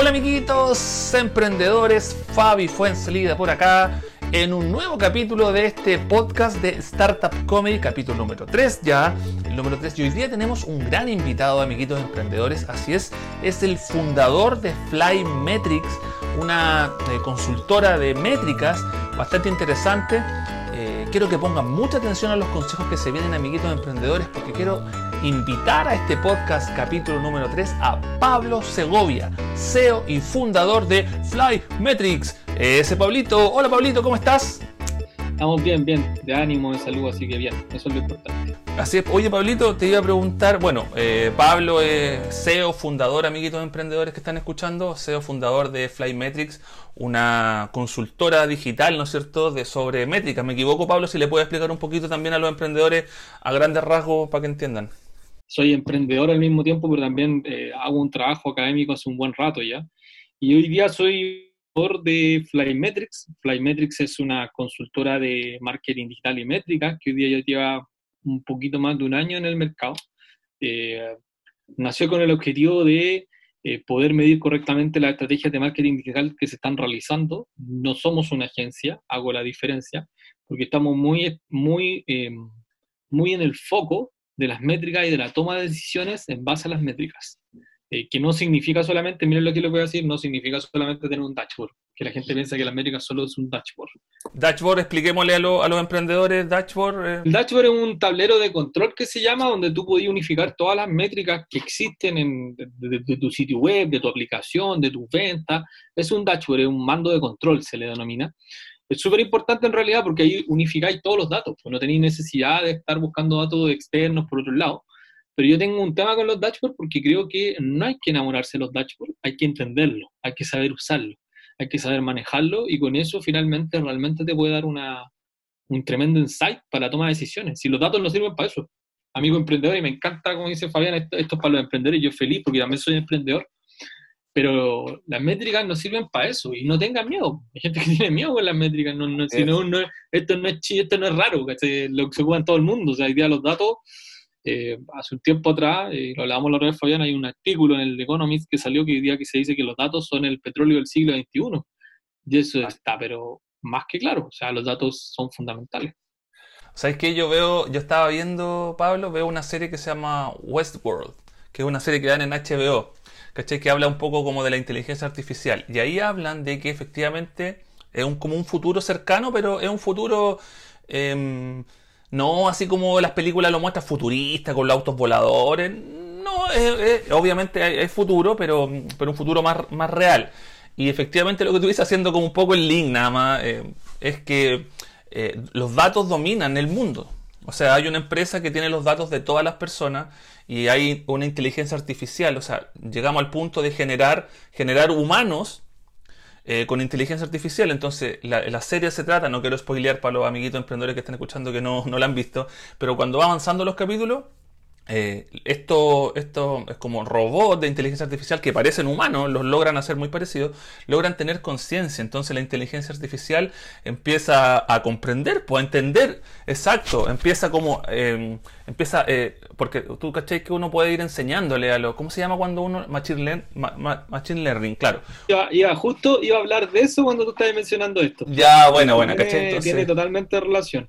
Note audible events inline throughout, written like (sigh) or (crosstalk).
Hola amiguitos, emprendedores, Fabi Fuensalida por acá en un nuevo capítulo de este podcast de Startup Comedy, capítulo número 3 ya, el número 3 y hoy día tenemos un gran invitado amiguitos emprendedores, así es, es el fundador de Flymetrics, una eh, consultora de métricas bastante interesante. Quiero que pongan mucha atención a los consejos que se vienen, amiguitos emprendedores, porque quiero invitar a este podcast, capítulo número 3, a Pablo Segovia, CEO y fundador de Flymetrics. Ese Pablito, hola Pablito, ¿cómo estás? Estamos bien, bien, de ánimo, de salud, así que bien, eso es lo importante. Así es, oye Pablito, te iba a preguntar, bueno, eh, Pablo es CEO, fundador, amiguitos emprendedores que están escuchando, CEO, fundador de Flymetrics, una consultora digital, ¿no es cierto?, de sobre métricas. ¿Me equivoco, Pablo? Si le puedes explicar un poquito también a los emprendedores a grandes rasgos para que entiendan. Soy emprendedor al mismo tiempo, pero también eh, hago un trabajo académico hace un buen rato ya. Y hoy día soy de Flymetrics. Flymetrics es una consultora de marketing digital y métrica que hoy día ya lleva un poquito más de un año en el mercado. Eh, nació con el objetivo de eh, poder medir correctamente las estrategias de marketing digital que se están realizando. No somos una agencia, hago la diferencia, porque estamos muy, muy, eh, muy en el foco de las métricas y de la toma de decisiones en base a las métricas. Eh, que no significa solamente, miren lo que les voy a decir, no significa solamente tener un dashboard, que la gente piensa que la métrica solo es un dashboard. Dashboard, expliquémosle a, los emprendedores, dashboard. Eh. El dashboard es un tablero de control que se llama, donde tú puedes unificar todas las métricas que existen en, de, tu sitio web, de tu aplicación, de tus ventas. Es un dashboard, es un mando de control, se le denomina. Es súper importante en realidad porque ahí unificáis todos los datos, pues no tenéis necesidad de estar buscando datos externos por otro lado pero yo tengo un tema con los dashboards porque creo que no hay que enamorarse de los dashboards, hay que entenderlo, hay que saber usarlo, hay que saber manejarlo y con eso finalmente realmente te puede dar una, un tremendo insight para la toma de decisiones. Si los datos no sirven para eso, amigo emprendedor, y me encanta, como dice Fabián, esto, esto es para los emprendedores, yo feliz porque también soy emprendedor, pero las métricas no sirven para eso y no tengan miedo. Hay gente que (laughs) tiene miedo con las métricas, no, no, esto, no es, esto no es raro, lo que se juega en todo el mundo, o sea, hoy día los datos eh, hace un tiempo atrás, eh, lo hablábamos la otra vez, Fabián, hay un artículo en el Economist que salió que día que se dice que los datos son el petróleo del siglo XXI. Y eso está, pero más que claro, o sea, los datos son fundamentales. ¿Sabes qué? Yo veo, yo estaba viendo, Pablo, veo una serie que se llama Westworld, que es una serie que dan en HBO, ¿cachai? Que habla un poco como de la inteligencia artificial. Y ahí hablan de que efectivamente es un, como un futuro cercano, pero es un futuro... Em, no así como las películas lo muestran futurista, con los autos voladores. No, obviamente es futuro, pero, pero un futuro más, más real. Y efectivamente lo que tú haciendo como un poco el link nada más, eh, es que eh, los datos dominan el mundo. O sea, hay una empresa que tiene los datos de todas las personas y hay una inteligencia artificial. O sea, llegamos al punto de generar, generar humanos eh, con inteligencia artificial. Entonces, la, serie se trata, no quiero spoilear para los amiguitos emprendedores que están escuchando que no, no la han visto, pero cuando va avanzando los capítulos, eh, esto, esto es como robots de inteligencia artificial que parecen humanos, los logran hacer muy parecidos, logran tener conciencia. Entonces la inteligencia artificial empieza a comprender, pues a entender, exacto, empieza como, em, empieza, eh, porque tú caché que uno puede ir enseñándole a lo, ¿cómo se llama cuando uno? Machine, machine Learning, claro. Ya, justo iba a hablar de eso cuando tú estabas mencionando esto. Ya, bueno, bueno, caché. tiene totalmente relación.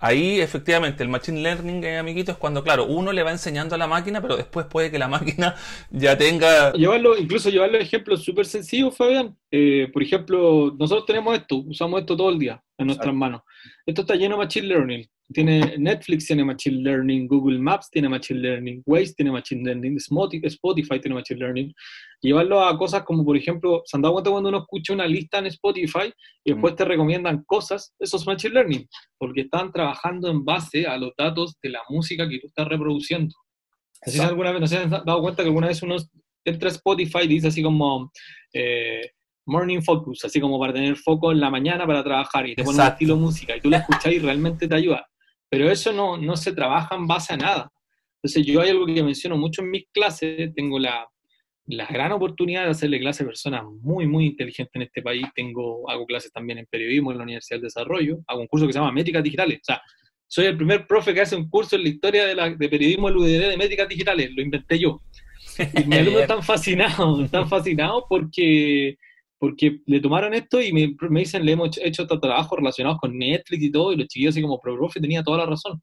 Ahí efectivamente el machine learning, eh, amiguito, es cuando, claro, uno le va enseñando a la máquina, pero después puede que la máquina (laughs) ya tenga... Llevarlo, incluso llevarlo a ejemplos súper sencillos, Fabián. Eh, por ejemplo, nosotros tenemos esto, usamos esto todo el día en nuestras manos. Esto está lleno de machine learning. Tiene Netflix tiene machine learning, Google Maps tiene machine learning, Waze tiene machine learning, Spotify tiene machine learning. Llevarlo a cosas como, por ejemplo, ¿se han dado cuenta cuando uno escucha una lista en Spotify y después mm. te recomiendan cosas? Eso es machine learning, porque están trabajando en base a los datos de la música que tú estás reproduciendo. Así alguna vez, ¿no se han dado cuenta que alguna vez uno entra a Spotify y dice así como... Eh, morning focus, así como para tener foco en la mañana para trabajar y te pone un estilo música y tú la escuchas y realmente te ayuda. Pero eso no, no se trabaja en base a nada. Entonces yo hay algo que menciono mucho en mis clases, tengo la, la gran oportunidad de hacerle clases a personas muy, muy inteligentes en este país. Tengo, hago clases también en periodismo en la Universidad del Desarrollo, hago un curso que se llama Métricas Digitales. O sea, soy el primer profe que hace un curso en la historia de, la, de periodismo en UDD de métricas digitales, lo inventé yo. Y mis (laughs) alumnos están fascinados, están fascinados porque, porque le tomaron esto y me, me dicen, le hemos hecho estos trabajos relacionados con Netflix y todo, y los chiquillos así como, pero profe tenía toda la razón.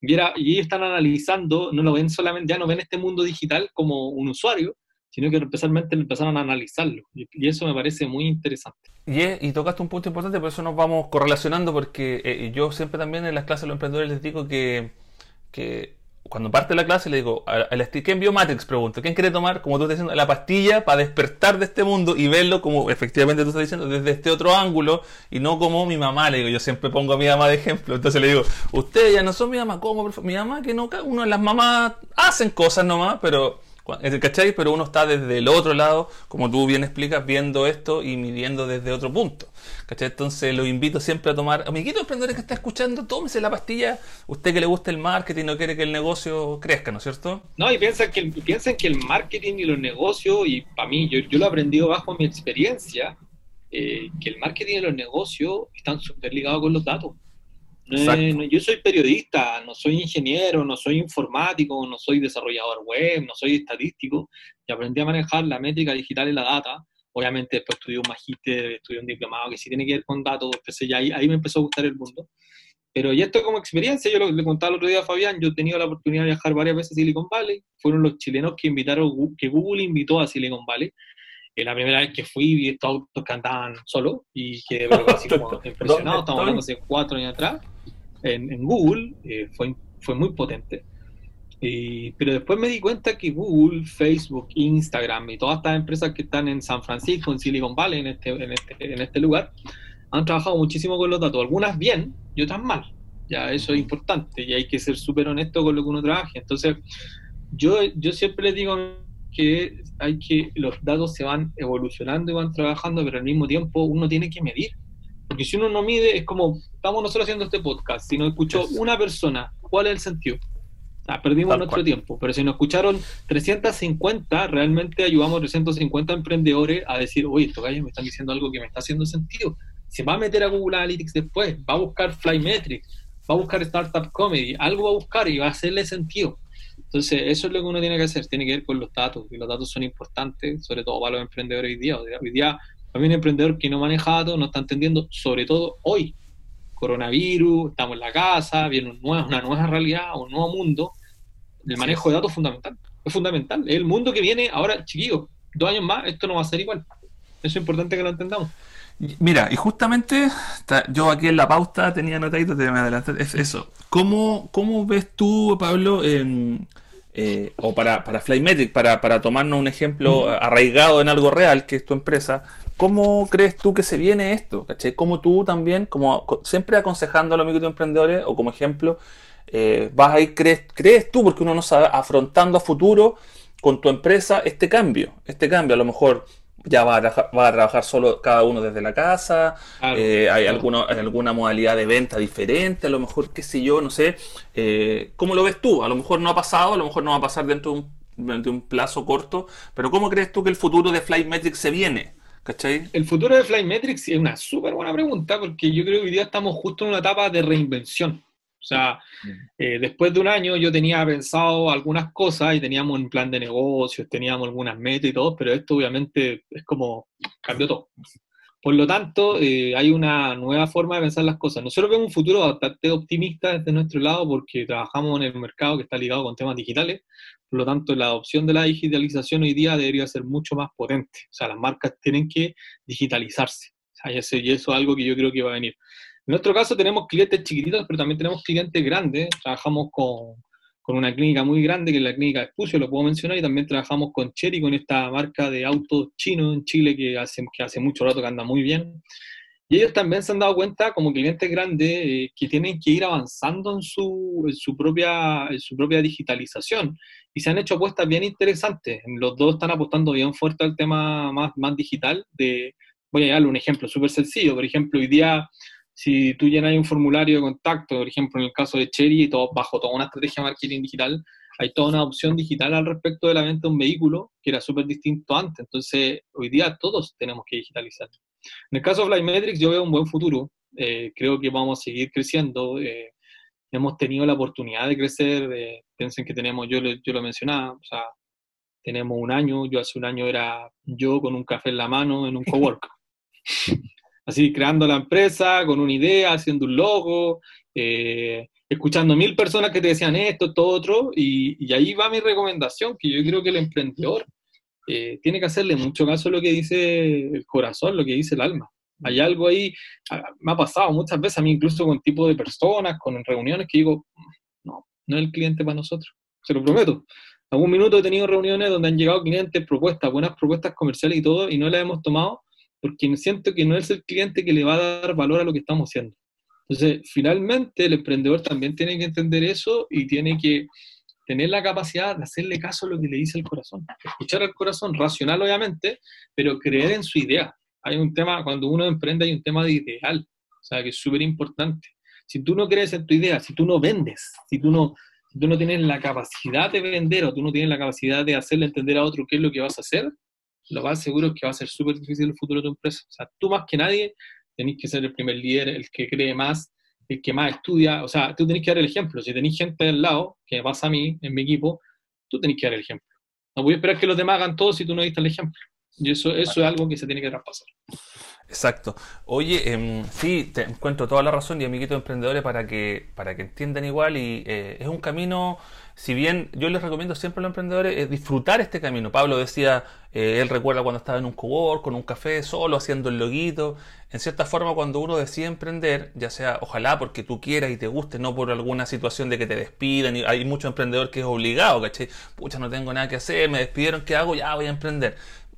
Y, era, y ellos están analizando, no lo ven solamente, ya no ven este mundo digital como un usuario, sino que especialmente empezaron a analizarlo. Y, eso me parece muy interesante. Y, y, tocaste un punto importante, por eso nos vamos correlacionando, porque eh, yo siempre también en las clases de los emprendedores les digo que, que cuando parte la clase le digo, al ¿quién vio Matrix? Pregunto, ¿quién quiere tomar, como tú estás diciendo, la pastilla para despertar de este mundo y verlo como efectivamente tú estás diciendo, desde este otro ángulo y no como mi mamá? Le digo, yo siempre pongo a mi mamá de ejemplo. Entonces le digo, ustedes ya no son mi mamá, ¿cómo? Mi mamá que no, uno las mamás hacen cosas nomás, pero ¿Cachai? Pero uno está desde el otro lado, como tú bien explicas, viendo esto y midiendo desde otro punto. ¿Cachai? Entonces lo invito siempre a tomar, amiguito emprendedores que está escuchando, tómese la pastilla, usted que le gusta el marketing no quiere que el negocio crezca, ¿no es cierto? No, y piensa que, piensen que el marketing y los negocios, y para mí, yo, yo lo he aprendido bajo mi experiencia, eh, que el marketing y los negocios están súper ligados con los datos yo soy periodista, no soy ingeniero, no soy informático, no soy desarrollador web, no soy estadístico, y aprendí a manejar la métrica digital y la data. Obviamente después estudié un magíster, estudié un diplomado que sí tiene que ver con datos, empecé ya ahí, ahí me empezó a gustar el mundo. Pero y esto como experiencia, yo lo, le contaba el otro día a Fabián, yo he tenido la oportunidad de viajar varias veces a Silicon Valley, fueron los chilenos que invitaron, que Google invitó a Silicon Valley, eh, la primera vez que fui vi estos autos que andaban solo y que así como (laughs) impresionado, estamos hablando hace cuatro años atrás, en, Google, eh, fue, fue muy potente. pero después me di cuenta que Google, Facebook, Instagram y todas estas empresas que están en San Francisco, en Silicon Valley, en este, en este, en este lugar, han trabajado muchísimo con los datos, algunas bien y otras mal. Ya eso es importante y hay que ser súper honesto con lo que uno trabaje. Entonces, yo, yo siempre les digo que hay que los datos se van evolucionando y van trabajando, pero al mismo tiempo uno tiene que medir. Porque si uno no mide, es como, estamos nosotros haciendo este podcast, si nos escuchó una persona, ¿cuál es el sentido? perdimos nuestro tiempo, pero si nos escucharon 350, realmente ayudamos a 350 emprendedores a decir, oye, estos gallos me están diciendo algo que me está haciendo sentido. Se va a meter a Google Analytics después, va a buscar Flymetrics, va a buscar Startup Comedy, algo va a buscar y va a hacerle sentido. Entonces, eso es lo que uno tiene que hacer, tiene que ver con los datos, y los datos son importantes, sobre todo para los emprendedores hoy día. Hoy día un emprendedor que no maneja datos, no está entendiendo, sobre todo hoy. Coronavirus, estamos en la casa, viene una nueva realidad, un nuevo mundo. El manejo de datos es fundamental. Es fundamental. Es el mundo que viene ahora, chiquillos. Dos años más, esto no va a ser igual. Eso es importante que lo entendamos. Mira, y justamente yo aquí en la pauta tenía notaditos, te me adelanté, es eso. ¿Cómo, ¿Cómo ves tú, Pablo, en, o para, para Flymetric, para, para tomarnos un ejemplo arraigado en algo real, que es tu empresa, ¿Cómo crees tú que se viene esto? ¿Cachai? ¿Cómo tú también, como siempre aconsejando a los microemprendedores o como ejemplo, eh, vas a ir, crees, crees tú, porque uno no sabe, afrontando a futuro con tu empresa este cambio? Este cambio, a lo mejor ya va a, va a trabajar solo cada uno desde la casa, eh, hay alguna, alguna modalidad de venta diferente, a lo mejor, qué sé yo, no sé. Eh, ¿Cómo lo ves tú? A lo mejor no ha pasado, a lo mejor no va a pasar dentro de un, de un plazo corto, pero ¿cómo crees tú que el futuro de Flymetric se viene? ¿Cachai? El futuro de Flymetrics es una súper buena pregunta porque yo creo que hoy día estamos justo en una etapa de reinvención. O sea, eh, después de un año yo tenía pensado algunas cosas y teníamos un plan de negocios, teníamos algunas metas y todo, pero esto obviamente es como cambió todo. Por lo tanto, eh, hay una nueva forma de pensar las cosas. Nosotros vemos un futuro bastante optimista desde nuestro lado porque trabajamos en el mercado que está ligado con temas digitales, por lo tanto, la adopción de la digitalización hoy día debería ser mucho más potente. O sea, las marcas tienen que digitalizarse. y, eso, es algo que yo creo que va a venir. En nuestro caso tenemos clientes chiquititos, pero también tenemos clientes grandes. Trabajamos con, con una clínica muy grande, que es la clínica Espucio, lo puedo mencionar, y también trabajamos con Cherry, con esta marca de autos chinos en Chile que hace, que hace mucho rato que anda muy bien. Y ellos también se han dado cuenta, como clientes grandes, eh, que tienen que ir avanzando en su, en su, propia, en su propia digitalización. Y se han hecho apuestas bien interesantes. Los dos están apostando bien fuerte al tema más, más digital. De, voy a darle un ejemplo súper sencillo. Por ejemplo, hoy día, si tú llenas un formulario de contacto, por ejemplo, en el caso de Cherry, todo, bajo toda una estrategia de marketing digital, hay toda una opción digital al respecto de la venta de un vehículo que era súper distinto antes. Entonces, hoy día todos tenemos que digitalizar. En el caso de Flymetrics yo veo un buen futuro, eh, creo que vamos a seguir creciendo, eh, hemos tenido la oportunidad de crecer, piensen que tenemos, yo, yo lo mencionaba, o sea, tenemos un año, yo hace un año era yo con un café en la mano en un (laughs) cowork. Así, creando la empresa, con una idea, haciendo un logo, eh, escuchando mil personas que te decían esto, todo otro, y, ahí va mi recomendación, que yo creo que el emprendedor eh, tiene que hacerle mucho caso a lo que dice el corazón, lo que dice el alma. Hay algo ahí, ah, me ha pasado muchas veces a mí, incluso con tipo de personas, con reuniones, que digo, no, no es el cliente para nosotros, se lo prometo. Algún minuto he tenido reuniones donde han llegado clientes, propuestas, buenas propuestas comerciales y todo, y no las hemos tomado porque siento que no es el cliente que le va a dar valor a lo que estamos haciendo. Entonces, finalmente, el emprendedor también tiene que entender eso y tiene que tener la capacidad de hacerle caso a lo que le dice el corazón. Escuchar al corazón, racional obviamente, pero creer en su idea. Hay un tema, cuando uno emprende hay un tema de ideal, o sea, que es súper importante. Si tú no crees en tu idea, si tú no vendes, si tú no, si tú no tienes la capacidad de vender o tú no tienes la capacidad de hacerle entender a otro qué es lo que vas a hacer, lo más seguro es que va a ser súper difícil el futuro de tu empresa. O sea, tú más que nadie tenés que ser el primer líder, el que cree más, el que más estudia. O sea, tú tenés que dar el ejemplo. Si tenés gente al lado, que pasa a mí, en mi equipo, tú tenés que dar el ejemplo. No voy a esperar que los demás hagan todo si tú no diste el ejemplo. Y eso, eso es algo que se tiene que traspasar. Exacto. Oye, em, sí, te encuentro toda la razón y amiguitos emprendedores para que, para que entiendan igual y eh, es un camino, si bien yo les recomiendo siempre a los emprendedores es disfrutar este camino. Pablo decía, eh, él recuerda cuando estaba en un cowork, con un café, solo haciendo el loguito. En cierta forma, cuando uno decide emprender, ya sea, ojalá porque tú quieras y te guste, no por alguna situación de que te despidan, y hay mucho emprendedor que es obligado, ¿cachai? Pucha, no tengo nada que hacer, me despidieron, ¿qué hago? Ya voy a emprender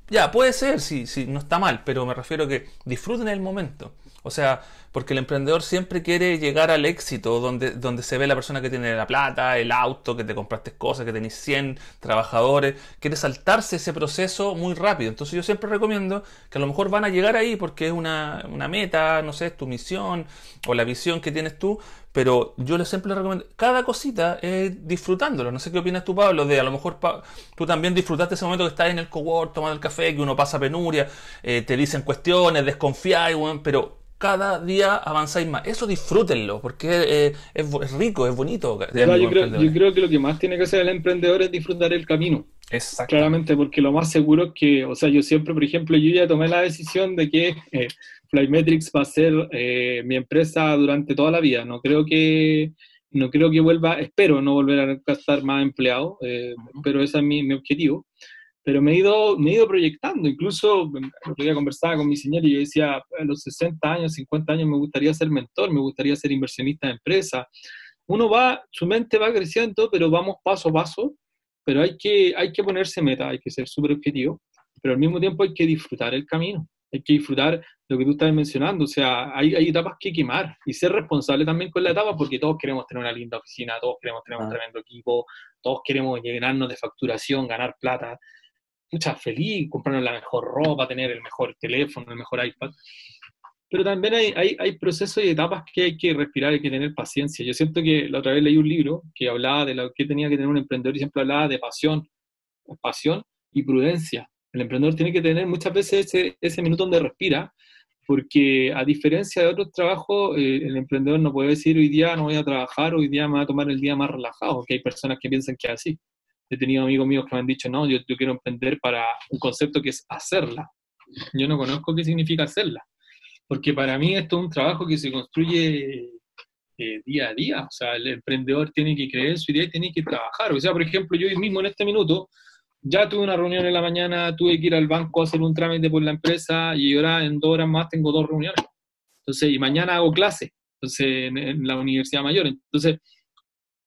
ya, puede ser, sí, sí, no está mal, pero me refiero a que disfruten el momento. O sea, porque el emprendedor siempre quiere llegar al éxito donde, donde se ve la persona que tiene la plata, el auto, que te compraste cosas, que tenés 100 trabajadores, quiere saltarse ese proceso muy rápido. Entonces yo siempre recomiendo que a lo mejor van a llegar ahí porque es una, una meta, no sé, es tu misión o la visión que tienes tú, pero yo siempre les recomiendo, cada cosita es disfrutándolo. No sé qué opinas tú, Pablo, de a lo mejor tú también disfrutaste ese momento que estás en el cowork tomando el café, que uno pasa penuria, eh, te dicen cuestiones, desconfiáis, pero cada día avanzáis más. Eso disfrútenlo, porque eh, es, rico, es bonito. yo, creo, que lo que más tiene que hacer el emprendedor es disfrutar el camino. Exacto. Claramente, porque lo más seguro es que, o sea, yo siempre, por ejemplo, yo ya tomé la decisión de que eh, Flymetrics va a ser eh, mi empresa durante toda la vida. No creo que no creo que vuelva, espero no volver a gastar más empleados, pero ese es mi, mi objetivo pero me he ido, me he ido proyectando. Incluso el otro día conversaba con mi señor y yo decía, a los 60 años, 50 años me gustaría ser mentor, me gustaría ser inversionista de empresa. Uno va, su mente va creciendo, pero vamos paso a paso, pero hay que, hay que ponerse meta, hay que ser súper objetivo, pero al mismo tiempo hay que disfrutar el camino, hay que disfrutar lo que tú estás mencionando, o sea, hay, hay etapas que quemar y ser responsable también con la etapa, porque todos queremos tener una linda oficina, todos queremos tener un tremendo equipo, todos queremos llenarnos de facturación, ganar plata, mucha feliz, comprarnos la mejor ropa, tener el mejor teléfono, el mejor iPad. Pero también hay, hay, hay, procesos y etapas que hay que respirar, hay que tener paciencia. Yo siento que la otra vez leí un libro que hablaba de lo que tenía que tener un emprendedor y siempre hablaba de pasión, pasión y prudencia. El emprendedor tiene que tener muchas veces ese, ese minuto donde respira, porque a diferencia de otros trabajos, eh, el emprendedor no puede decir hoy día no voy a trabajar, hoy día me voy a tomar el día más relajado, porque hay personas que piensan que es así he tenido amigos míos que me han dicho, no, yo, quiero emprender para un concepto que es hacerla. Yo no conozco qué significa hacerla, porque para mí esto es un trabajo que se construye eh, día a día. O sea, el emprendedor tiene que creer en su idea y tiene que trabajar. O sea, por ejemplo, yo mismo en este minuto ya tuve una reunión en la mañana, tuve que ir al banco a hacer un trámite por la empresa y ahora en dos horas más tengo dos reuniones. Entonces, y mañana hago clase, entonces, en la universidad mayor. Entonces,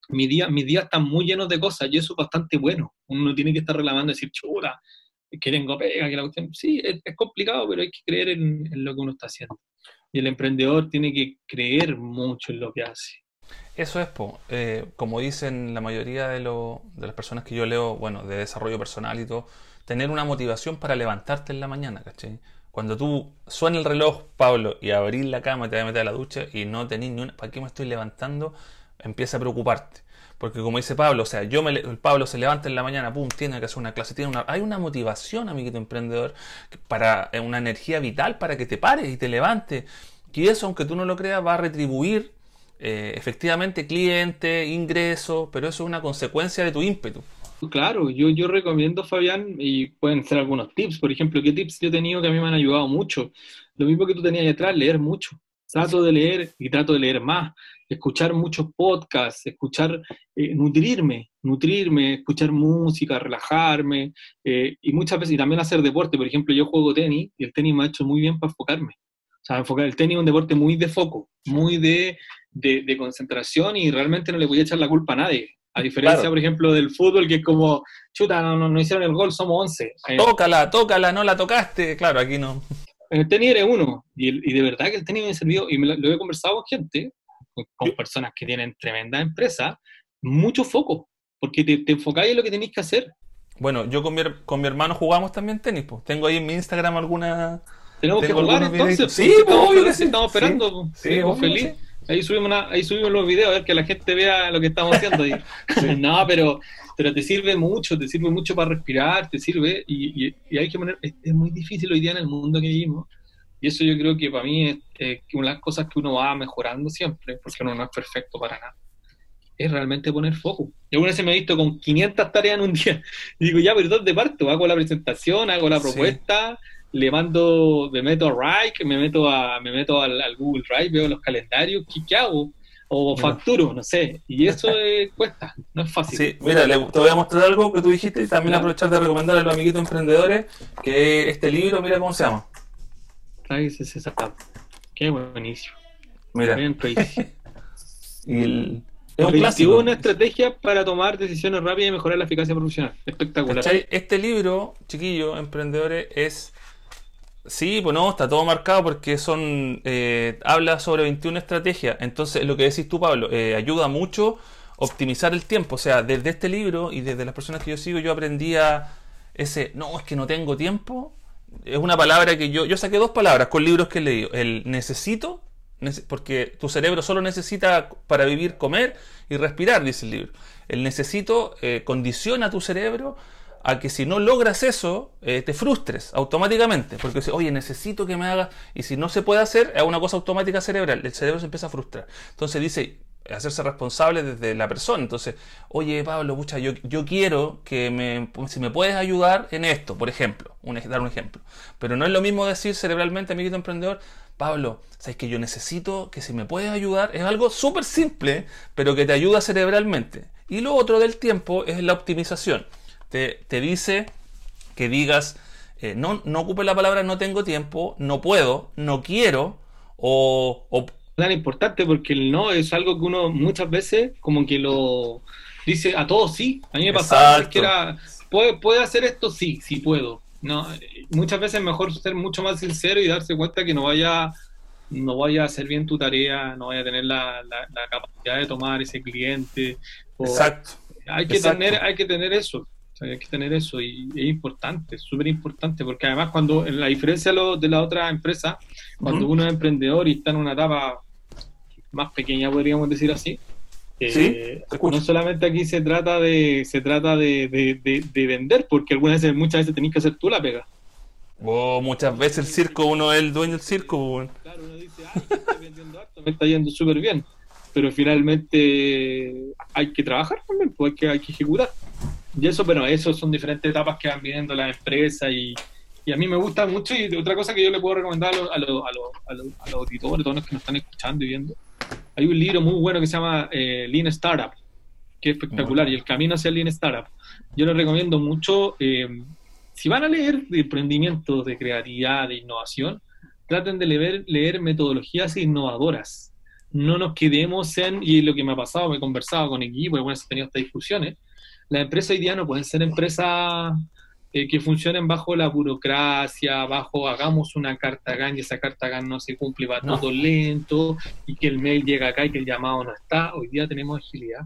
mi día, mis días están muy llenos de cosas y eso es bastante bueno. Uno no tiene que estar reclamando decir, chula, que tengo pega, que la cuestión. Sí, es, complicado, pero hay que creer en, lo que uno está haciendo. Y el emprendedor tiene que creer mucho en lo que hace. Eso es, po. Eh, como dicen la mayoría de, de las personas que yo leo, bueno, de desarrollo personal y todo, tener una motivación para levantarte en la mañana, ¿cachai? Cuando tú suena el reloj, Pablo, y abrir la cama y te vas a meter a la ducha y no tenés ni una, ¿para qué me estoy levantando? Empieza a preocuparte. Porque como dice Pablo, o sea, yo me, el Pablo se levanta en la mañana, pum, tiene que hacer una clase, tiene una, hay una motivación, amiguito emprendedor, para eh, una energía vital para que te pares y te levantes. Y eso, aunque tú no lo creas, va a retribuir eh, efectivamente cliente, ingreso, pero eso es una consecuencia de tu ímpetu. Claro, yo, yo recomiendo, Fabián, y pueden ser algunos tips. Por ejemplo, ¿qué tips yo he tenido que a mí me han ayudado mucho? Lo mismo que tú tenías ahí atrás, leer mucho. Trato de leer y trato de leer más, escuchar muchos podcasts, escuchar, eh, nutrirme, nutrirme, escuchar música, relajarme, eh, y muchas veces, y también hacer deporte. Por ejemplo, yo juego tenis y el tenis me ha hecho muy bien para enfocarme. O sea, enfocar, el tenis es un deporte muy de foco, muy de, de, concentración y realmente no le voy a echar la culpa a nadie. A diferencia, por ejemplo, del fútbol, que es como, chuta, no, no, hicieron el gol, somos 11. Eh, tócala, tócala, no la tocaste. Claro, aquí no. En el tenis eres uno. Y, de verdad que el tenis me ha servido, y me lo, he conversado con gente, con, personas que tienen tremenda empresa, mucho foco, porque te, te enfocáis en lo que tenéis que hacer. Bueno, yo con mi, con mi hermano jugamos también tenis. Pues. Tengo ahí en mi Instagram alguna tenemos que jugar entonces. Sí, pues, estamos, esperando. Sí, feliz. Ahí subimos, ahí subimos los videos a ver que la gente vea lo que estamos haciendo. ahí. (laughs) no, pero, pero te sirve mucho, te sirve mucho para respirar, te sirve. Y, y, hay que poner. Es, muy difícil hoy día en el mundo que vivimos. Y eso yo creo que para mí es una de las cosas que uno va mejorando siempre, porque uno no es perfecto para nada. Es realmente poner foco. Yo alguna vez me he visto con 500 tareas en un día. Y (laughs) digo, ya, pero ¿dónde parto? Hago la presentación, hago la propuesta le mando, me meto a Rike, me meto a, me meto al, Google Drive, veo los calendarios, ¿qué, hago? O facturo, no sé. Y eso (laughs) cuesta, no es fácil. Sí, mira, te voy a mostrar algo que tú dijiste y también aprovechar de recomendar a los amiguitos emprendedores que este libro, mira cómo se llama. Traes ese Qué buenísimo. Mira. (laughs) el, es un clásico. una estrategia para tomar decisiones rápidas y mejorar la eficacia profesional. Espectacular. Este libro, chiquillos, emprendedores, es Sí, pues no, está todo marcado porque son eh, habla sobre 21 estrategias. Entonces, lo que decís tú, Pablo, eh, ayuda mucho optimizar el tiempo. O sea, desde este libro y desde las personas que yo sigo, yo aprendía ese, no, es que no tengo tiempo. Es una palabra que yo, yo saqué dos palabras con libros que he leído. El necesito, porque tu cerebro solo necesita para vivir, comer y respirar, dice el libro. El necesito eh, condiciona a tu cerebro a que si no logras eso, eh, te frustres automáticamente. Porque dices, oye, necesito que me hagas. Y si no se puede hacer, es una cosa automática cerebral. El cerebro se empieza a frustrar. Entonces dice, hacerse responsable desde la persona. Entonces, oye, Pablo, pucha, yo, yo quiero que me, si me puedes ayudar en esto, por ejemplo, dar un ejemplo. Pero no es lo mismo decir cerebralmente, amiguito emprendedor, Pablo, sabes que yo necesito que si me puedes ayudar, es algo súper simple, pero que te ayuda cerebralmente. Y lo otro del tiempo es la optimización te, dice que digas, eh, no, no ocupe la palabra no tengo tiempo, no puedo, no quiero, o, o... Tan importante porque el no es algo que uno muchas veces como que lo dice a todos sí. A mí me pasaba que era, ¿puede, ¿puede hacer esto? Sí, sí puedo. No, muchas veces es mejor ser mucho más sincero y darse cuenta que no vaya no vaya a hacer bien tu tarea, no vaya a tener la, la, capacidad de tomar ese cliente. Exacto. Hay que, Tener, hay que tener eso hay que tener eso y es importante, súper importante, porque además cuando, en la diferencia de la otra empresa, cuando uno es emprendedor y está en una etapa más pequeña, podríamos decir así, eh, no solamente aquí se trata de se trata de, de, vender, porque algunas veces, muchas veces tenés que hacer tú la pega. Oh, muchas veces el circo, uno es el dueño del circo. Claro, uno dice, ay, estoy vendiendo harto, me está yendo súper bien, pero finalmente hay que trabajar también, pues hay que, hay que ejecutar. Y eso, bueno, eso son diferentes etapas que van viendo la empresa y, y, a mí me gusta mucho y otra cosa que yo le puedo recomendar a los, a los, a los, a los, auditores, todos los que nos están escuchando y viendo, hay un libro muy bueno que se llama eh, Lean Startup, que es espectacular, y el camino hacia el Lean Startup. Yo les recomiendo mucho, eh, si van a leer de emprendimiento, de creatividad, de innovación, traten de leer, leer metodologías innovadoras. No nos quedemos en, y lo que me ha pasado, me he conversado con equipos, y bueno, he tenido estas discusiones, las empresas hoy día no pueden ser empresas eh, que funcionen bajo la burocracia, bajo hagamos una carta GAN y esa carta GAN no se cumple, va todo lento y que el mail llega acá y que el llamado no está. Hoy día tenemos agilidad,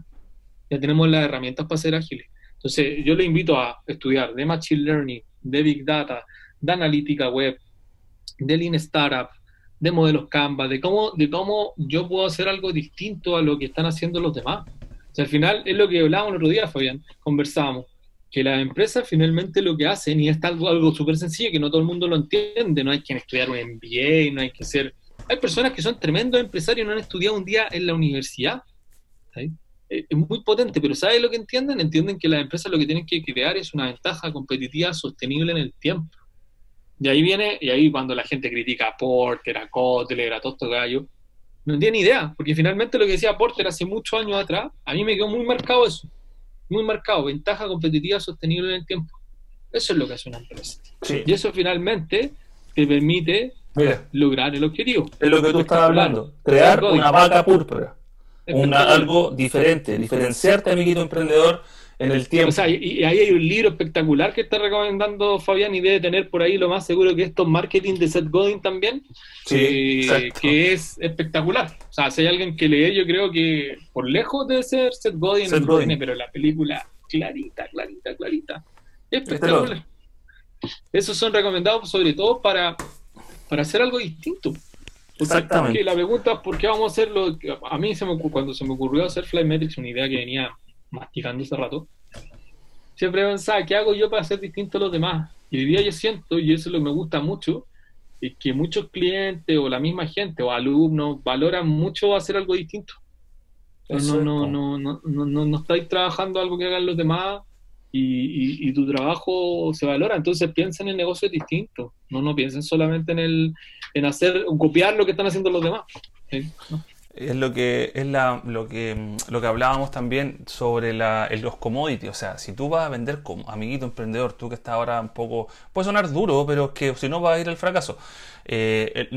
ya tenemos las herramientas para ser ágiles. Entonces, yo le invito a estudiar de Machine Learning, de Big Data, de analítica web, de Lean Startup, de modelos Canva, de cómo, de cómo yo puedo hacer algo distinto a lo que están haciendo los demás al final es lo que hablábamos el otro día, Fabián, conversábamos, que las empresas finalmente lo que hacen, y es algo, algo súper sencillo que no todo el mundo lo entiende, no hay que estudiar un MBA, no hay que ser... Hay personas que son tremendos empresarios y no han estudiado un día en la universidad. Es es muy potente, pero ¿sabes lo que entienden? Entienden que las empresas lo que tienen que crear es una ventaja competitiva sostenible en el tiempo. Y ahí viene, y ahí cuando la gente critica a Porter, a Kotler, a todo gallo, no tiene idea, porque finalmente lo que decía Porter hace muchos años atrás, a mí me quedó muy marcado eso, muy marcado, ventaja competitiva sostenible en el tiempo. Eso es lo que hace una empresa. Y eso finalmente te permite lograr el objetivo. Es lo que tú estás hablando, crear una vaca púrpura, una, algo diferente, diferenciarte, amiguito emprendedor, en el tiempo. O sea, y, ahí hay un libro espectacular que está recomendando Fabián y debe tener por ahí lo más seguro que esto marketing de Seth Godin también, sí, eh, que es espectacular. O sea, si hay alguien que lee, yo creo que por lejos debe ser Seth Godin, pero la película clarita, clarita, clarita. Espectacular. Esos son recomendados sobre todo para, para hacer algo distinto. Exactamente. la pregunta es por qué vamos a hacerlo. A mí se me, cuando se me ocurrió hacer Flymetrics, una idea que venía masticando ese rato, siempre pensaba, ¿qué hago yo para ser distinto a los demás? Y hoy día yo siento, y eso es lo que me gusta mucho, es que muchos clientes o la misma gente o alumnos valoran mucho hacer algo distinto. No, no, no, no, no, no, no, estáis trabajando algo que hagan los demás y, y, tu trabajo se valora. Entonces piensen en negocios distintos. No, no piensen solamente en el en hacer, copiar lo que están haciendo los demás es lo que es la, lo que lo que hablábamos también sobre la, los commodities. O sea, si tú vas a vender como amiguito emprendedor, tú que estás ahora un poco. puede sonar duro, pero es que si no va a ir al fracaso. Eh,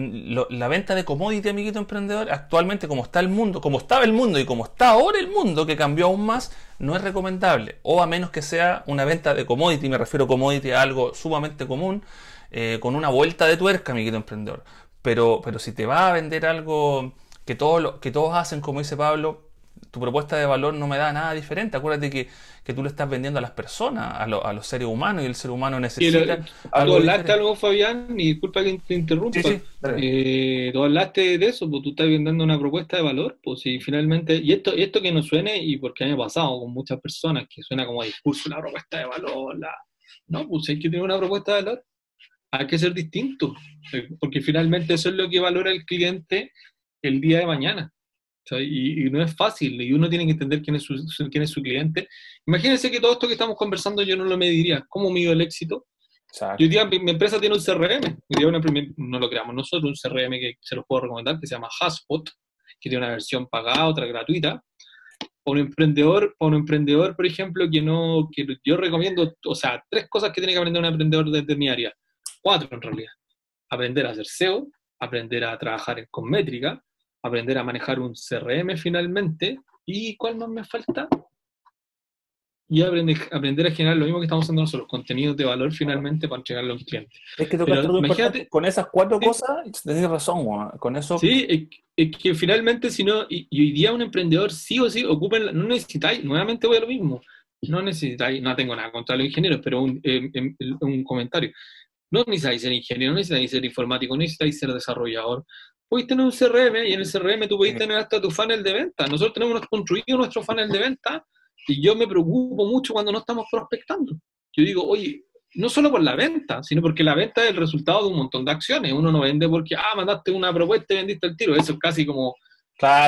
la venta de commodity, amiguito emprendedor, actualmente como está el mundo, como estaba el mundo y como está ahora el mundo, que cambió aún más, no es recomendable. O a menos que sea una venta de commodity, me refiero commodity a algo sumamente común, eh, con una vuelta de tuerca, amiguito emprendedor. Pero, pero si te va a vender algo que, todo que todos hacen, como dice Pablo, tu propuesta de valor no me da nada diferente. Acuérdate que, que tú le estás vendiendo a las personas, a, a, los seres humanos, y el ser humano necesita. algo hablaste algo, Fabián, y disculpa que te interrumpa. Sí, eh, tú hablaste de eso, pues tú estás vendiendo una propuesta de valor, pues si finalmente. Y esto, y esto que no suene, y porque ha pasado con muchas personas, que suena como discurso, la propuesta de valor, la... no, pues hay que tener una propuesta de valor. Hay que ser distinto, eh, porque finalmente eso es lo que valora el cliente el día de mañana. Y, no es fácil, y uno tiene que entender quién es su, quién es su cliente. Imagínense que todo esto que estamos conversando yo no lo mediría. ¿Cómo mido el éxito? Yo diría, mi, empresa tiene un CRM, no lo creamos nosotros, un CRM que se los puedo recomendar, que se llama Haspot, que tiene una versión pagada, otra gratuita. Para un emprendedor, para un emprendedor, por ejemplo, que no, que yo recomiendo, o sea, tres cosas que tiene que aprender un emprendedor desde mi área. Cuatro en realidad. Aprender a hacer SEO, aprender a trabajar con métrica, aprender a manejar un CRM finalmente. ¿Y cuál más me falta? Y aprender, aprender a generar lo mismo que estamos haciendo nosotros, contenidos de valor finalmente para entregarlo a un cliente. Es que imagínate, con esas cuatro cosas, tenés razón, con eso. Sí, es, que finalmente, si no, y, hoy día un emprendedor sí o sí ocupen, no necesitáis, nuevamente voy a lo mismo, no necesitáis, no tengo nada contra los ingenieros, pero un, em, un comentario. No necesitáis ser ingeniero, no necesitáis ser informático, no necesitáis ser desarrollador. Podéis tener un CRM y en el CRM tú podéis tener hasta tu funnel de venta. Nosotros tenemos construido nuestro funnel de venta y yo me preocupo mucho cuando no estamos prospectando. Yo digo, oye, no solo por la venta, sino porque la venta es el resultado de un montón de acciones. Uno no vende porque, ah, mandaste una propuesta y vendiste el tiro. Eso es casi como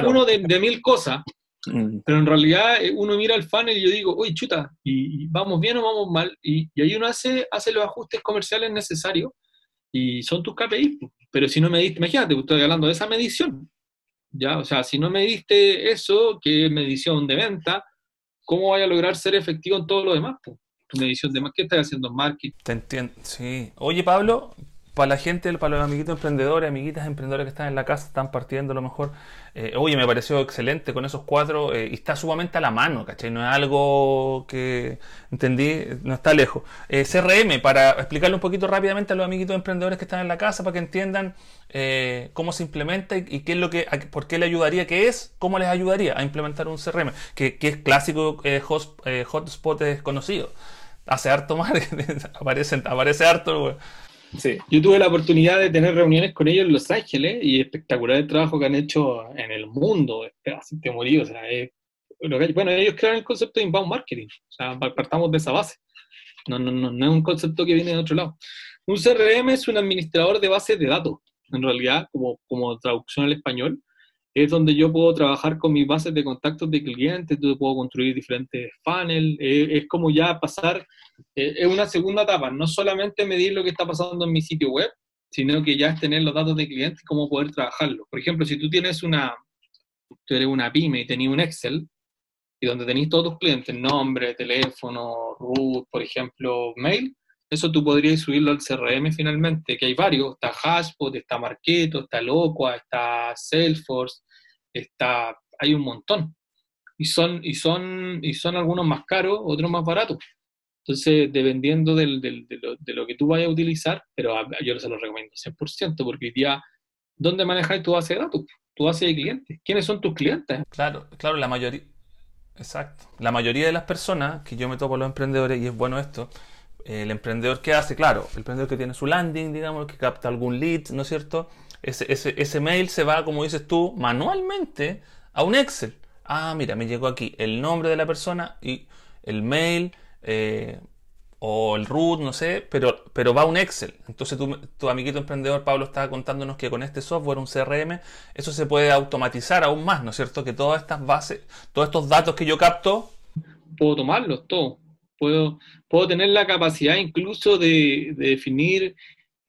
uno de, mil cosas. Mm. Pero en realidad eh, uno mira el funnel y yo digo, oye, chuta, y, vamos bien o vamos mal. Y, ahí uno hace, hace los ajustes comerciales necesarios y son tus KPI. Pero si no me diste, imagínate, estoy hablando de esa medición. ¿ya? O sea, si no me diste eso, que es medición de venta, ¿cómo voy a lograr ser efectivo en todo lo demás? Tu medición de más, ¿qué estás haciendo en marketing? Te entiendo, sí. Oye, Pablo, para la gente, para los amiguitos emprendedores, amiguitas emprendedoras que están en la casa, están partiendo a lo mejor. Eh, oye, me pareció excelente con esos cuatro eh, y está sumamente a la mano, ¿cachai? No es algo que entendí, no está lejos. Eh, CRM, para explicarle un poquito rápidamente a los amiguitos emprendedores que están en la casa, para que entiendan cómo se implementa y, qué es lo que, por qué le ayudaría, qué es, cómo les ayudaría a implementar un CRM, que, es clásico, hotspot es conocido. Hace harto (laughs) más, aparece, aparece harto, yo tuve la oportunidad de tener reuniones con ellos en Los Ángeles y espectacular el trabajo que han hecho en el mundo. Te morí, o sea, bueno, ellos crearon el concepto de inbound marketing, o sea, partamos de esa base. No, no, no, no es un concepto que viene de otro lado. Un CRM es un administrador de bases de datos, en realidad, como, como traducción al español. es donde yo puedo trabajar con mis bases de contactos de clientes, puedo construir diferentes funnels, es como ya pasar, eh, es una segunda etapa, no solamente medir lo que está pasando en mi sitio web, sino que ya es tener los datos de clientes y cómo poder trabajarlos. Por ejemplo, si tú tienes una, tú eres una pyme y tenías un Excel, y donde tenéis todos tus clientes, nombre, teléfono, root, por ejemplo, mail, eso tú podrías subirlo al CRM finalmente, que hay varios, está Hashbot, está Marketo, está Loqua, está Salesforce, está, hay un montón. Y son, y son, y son algunos más caros, otros más baratos. Entonces, dependiendo del, del, de, lo, de, lo, que tú vayas a utilizar, pero yo se lo recomiendo 100%, porque hoy día, ¿dónde manejas tu base de datos? Tu base de clientes. ¿Quiénes son tus clientes? Claro, claro, la mayoría. Exacto. La mayoría de las personas que yo me topo los emprendedores, y es bueno esto, el emprendedor que hace, claro, el emprendedor que tiene su landing, digamos, que capta algún lead, ¿no es cierto? Ese, ese, ese mail se va, como dices tú, manualmente a un Excel. Ah, mira, me llegó aquí el nombre de la persona y el mail eh, o el root, no sé, pero, pero va un Excel. Entonces tu, tu amiguito emprendedor Pablo estaba contándonos que con este software, un CRM, eso se puede automatizar aún más, ¿no es cierto? Que todas estas bases, todos estos datos que yo capto... Puedo tomarlos todos. Puedo, puedo tener la capacidad incluso de, de definir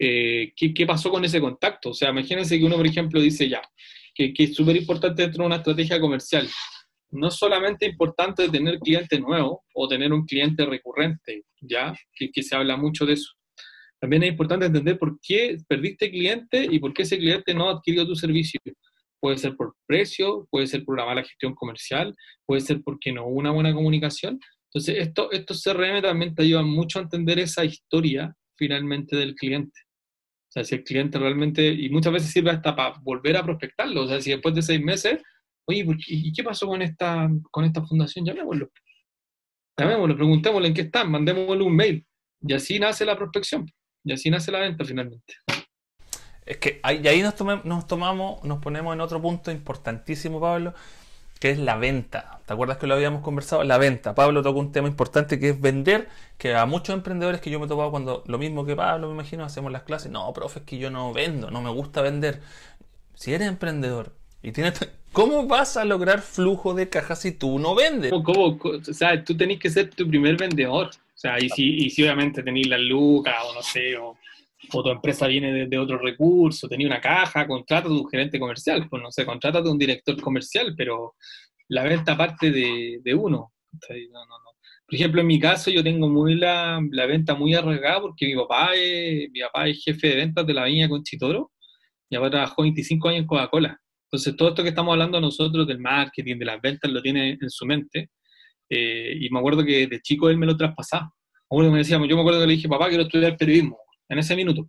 eh, ¿qué, ¿qué, pasó con ese contacto. O sea, imagínense que uno, por ejemplo, dice ya, que, que es súper importante dentro de una estrategia comercial. No es solamente importante tener cliente nuevo o tener un cliente recurrente, ya, que, se habla mucho de eso. También es importante entender por qué perdiste cliente y por qué ese cliente no adquirió tu servicio. Puede ser por precio, puede ser por una mala gestión comercial, puede ser porque no hubo una buena comunicación. Entonces, esto, estos CRM también te ayudan mucho a entender esa historia finalmente del cliente. O sea, si el cliente realmente, y muchas veces sirve hasta para volver a prospectarlo. O sea, si después de seis meses, ¿y qué pasó con esta, con esta fundación? Llamémoslo. Llamémoslo, preguntémosle en qué están, mandémosle un mail. Y así nace la prospección. Y así nace la venta finalmente. Es que ahí, ahí nos tomamos, nos ponemos en otro punto importantísimo, Pablo, que es la venta. ¿Te acuerdas que lo habíamos conversado? La venta. Pablo tocó un tema importante que es vender, que a muchos emprendedores que yo me he topado cuando, lo mismo que Pablo, me imagino, hacemos las clases, no, profe, es que yo no vendo, no me gusta vender. Si eres emprendedor y tienes... ¿Cómo vas a lograr flujo de caja si tú no vendes? ¿Cómo, cómo? O sea, tú tenés que ser tu primer vendedor. O sea, y si, y si obviamente tenés la lucas o no sé, o, o, tu empresa viene de, de otro recurso, tenés una caja, contrata a tu gerente comercial, pues no sé, contrata a un director comercial, pero la venta parte de, de uno. No, no, no. Por ejemplo, en mi caso yo tengo muy la, la venta muy arraigada porque mi papá, es, mi papá es jefe de ventas de la viña Conchitoro y ahora trabajó 25 años en Coca-Cola. Entonces, todo esto que estamos hablando nosotros del marketing, de las ventas, lo tiene en su mente. Eh, y me acuerdo que de chico él me lo traspasaba. Me decía, yo me acuerdo que le dije, papá, quiero estudiar periodismo, en ese minuto.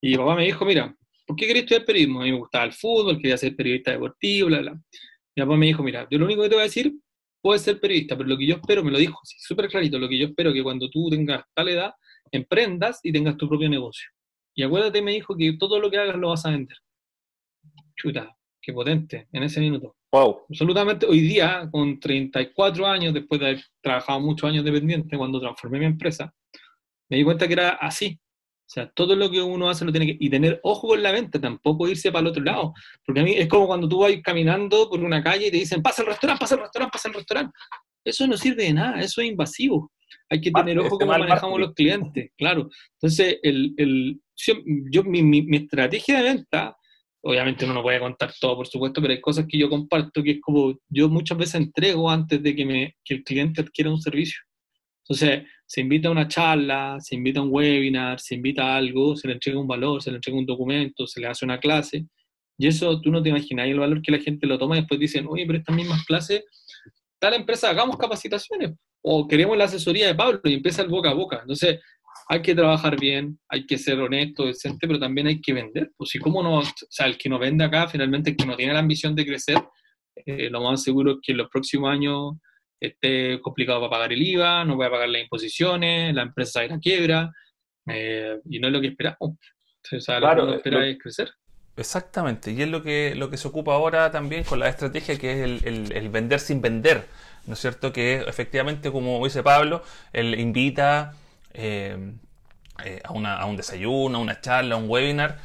Y papá me dijo, mira, ¿por qué quería estudiar periodismo? A mí me gustaba el fútbol, quería ser periodista deportivo, bla, bla. Mi papá me dijo, mira, yo lo único que te voy a decir, puedes ser periodista, pero lo que yo espero, me lo dijo súper clarito, lo que yo espero que cuando tú tengas tal edad, emprendas y tengas tu propio negocio. Y acuérdate, me dijo, que todo lo que hagas lo vas a vender. Chuta, qué potente, en ese minuto. Wow. Absolutamente, hoy día, con 34 años, después de haber trabajado muchos años dependiente, cuando transformé mi empresa, me di cuenta que era así. O sea, todo lo que uno hace lo tiene que... Y tener ojo con la venta, tampoco irse para el otro lado. Porque a mí es como cuando tú vas caminando por una calle y te dicen, pasa el restaurante, pasa el restaurante, pasa el restaurante. Eso no sirve de nada, eso es invasivo. Hay que tener ojo cómo manejamos los clientes, claro. Entonces, el, el, yo, mi, mi, mi estrategia de venta obviamente uno no puede contar todo, por supuesto, pero hay cosas que yo comparto que es como yo muchas veces entrego antes de que, me, que el cliente adquiera un servicio. Entonces, se invita a una charla, se invita a un webinar, se invita a algo, se le entrega un valor, se le entrega un documento, se le hace una clase, y eso tú no te imaginas el valor que la gente lo toma y después dicen, oye, pero estas mismas clases, tal empresa, hagamos capacitaciones, o queremos la asesoría de Pablo, y empieza el boca a boca. Entonces, hay que trabajar bien, hay que ser honesto, decente, pero también hay que vender. Pues si cómo no, o sea, el que no vende acá, finalmente el que no tiene la ambición de crecer, eh, lo más seguro es que en los próximos años esté complicado para pagar el IVA, no voy a pagar las imposiciones, la empresa irá a quiebra, eh, y no es lo que esperamos. O sea, Claro, lo que espera lo- es crecer. Exactamente, y es lo que, lo que se ocupa ahora también con la estrategia que es el, el- el vender sin vender, ¿no es cierto? Que efectivamente, como dice Pablo, él invita eh, eh, a, una- un desayuno, a una charla, a un webinar,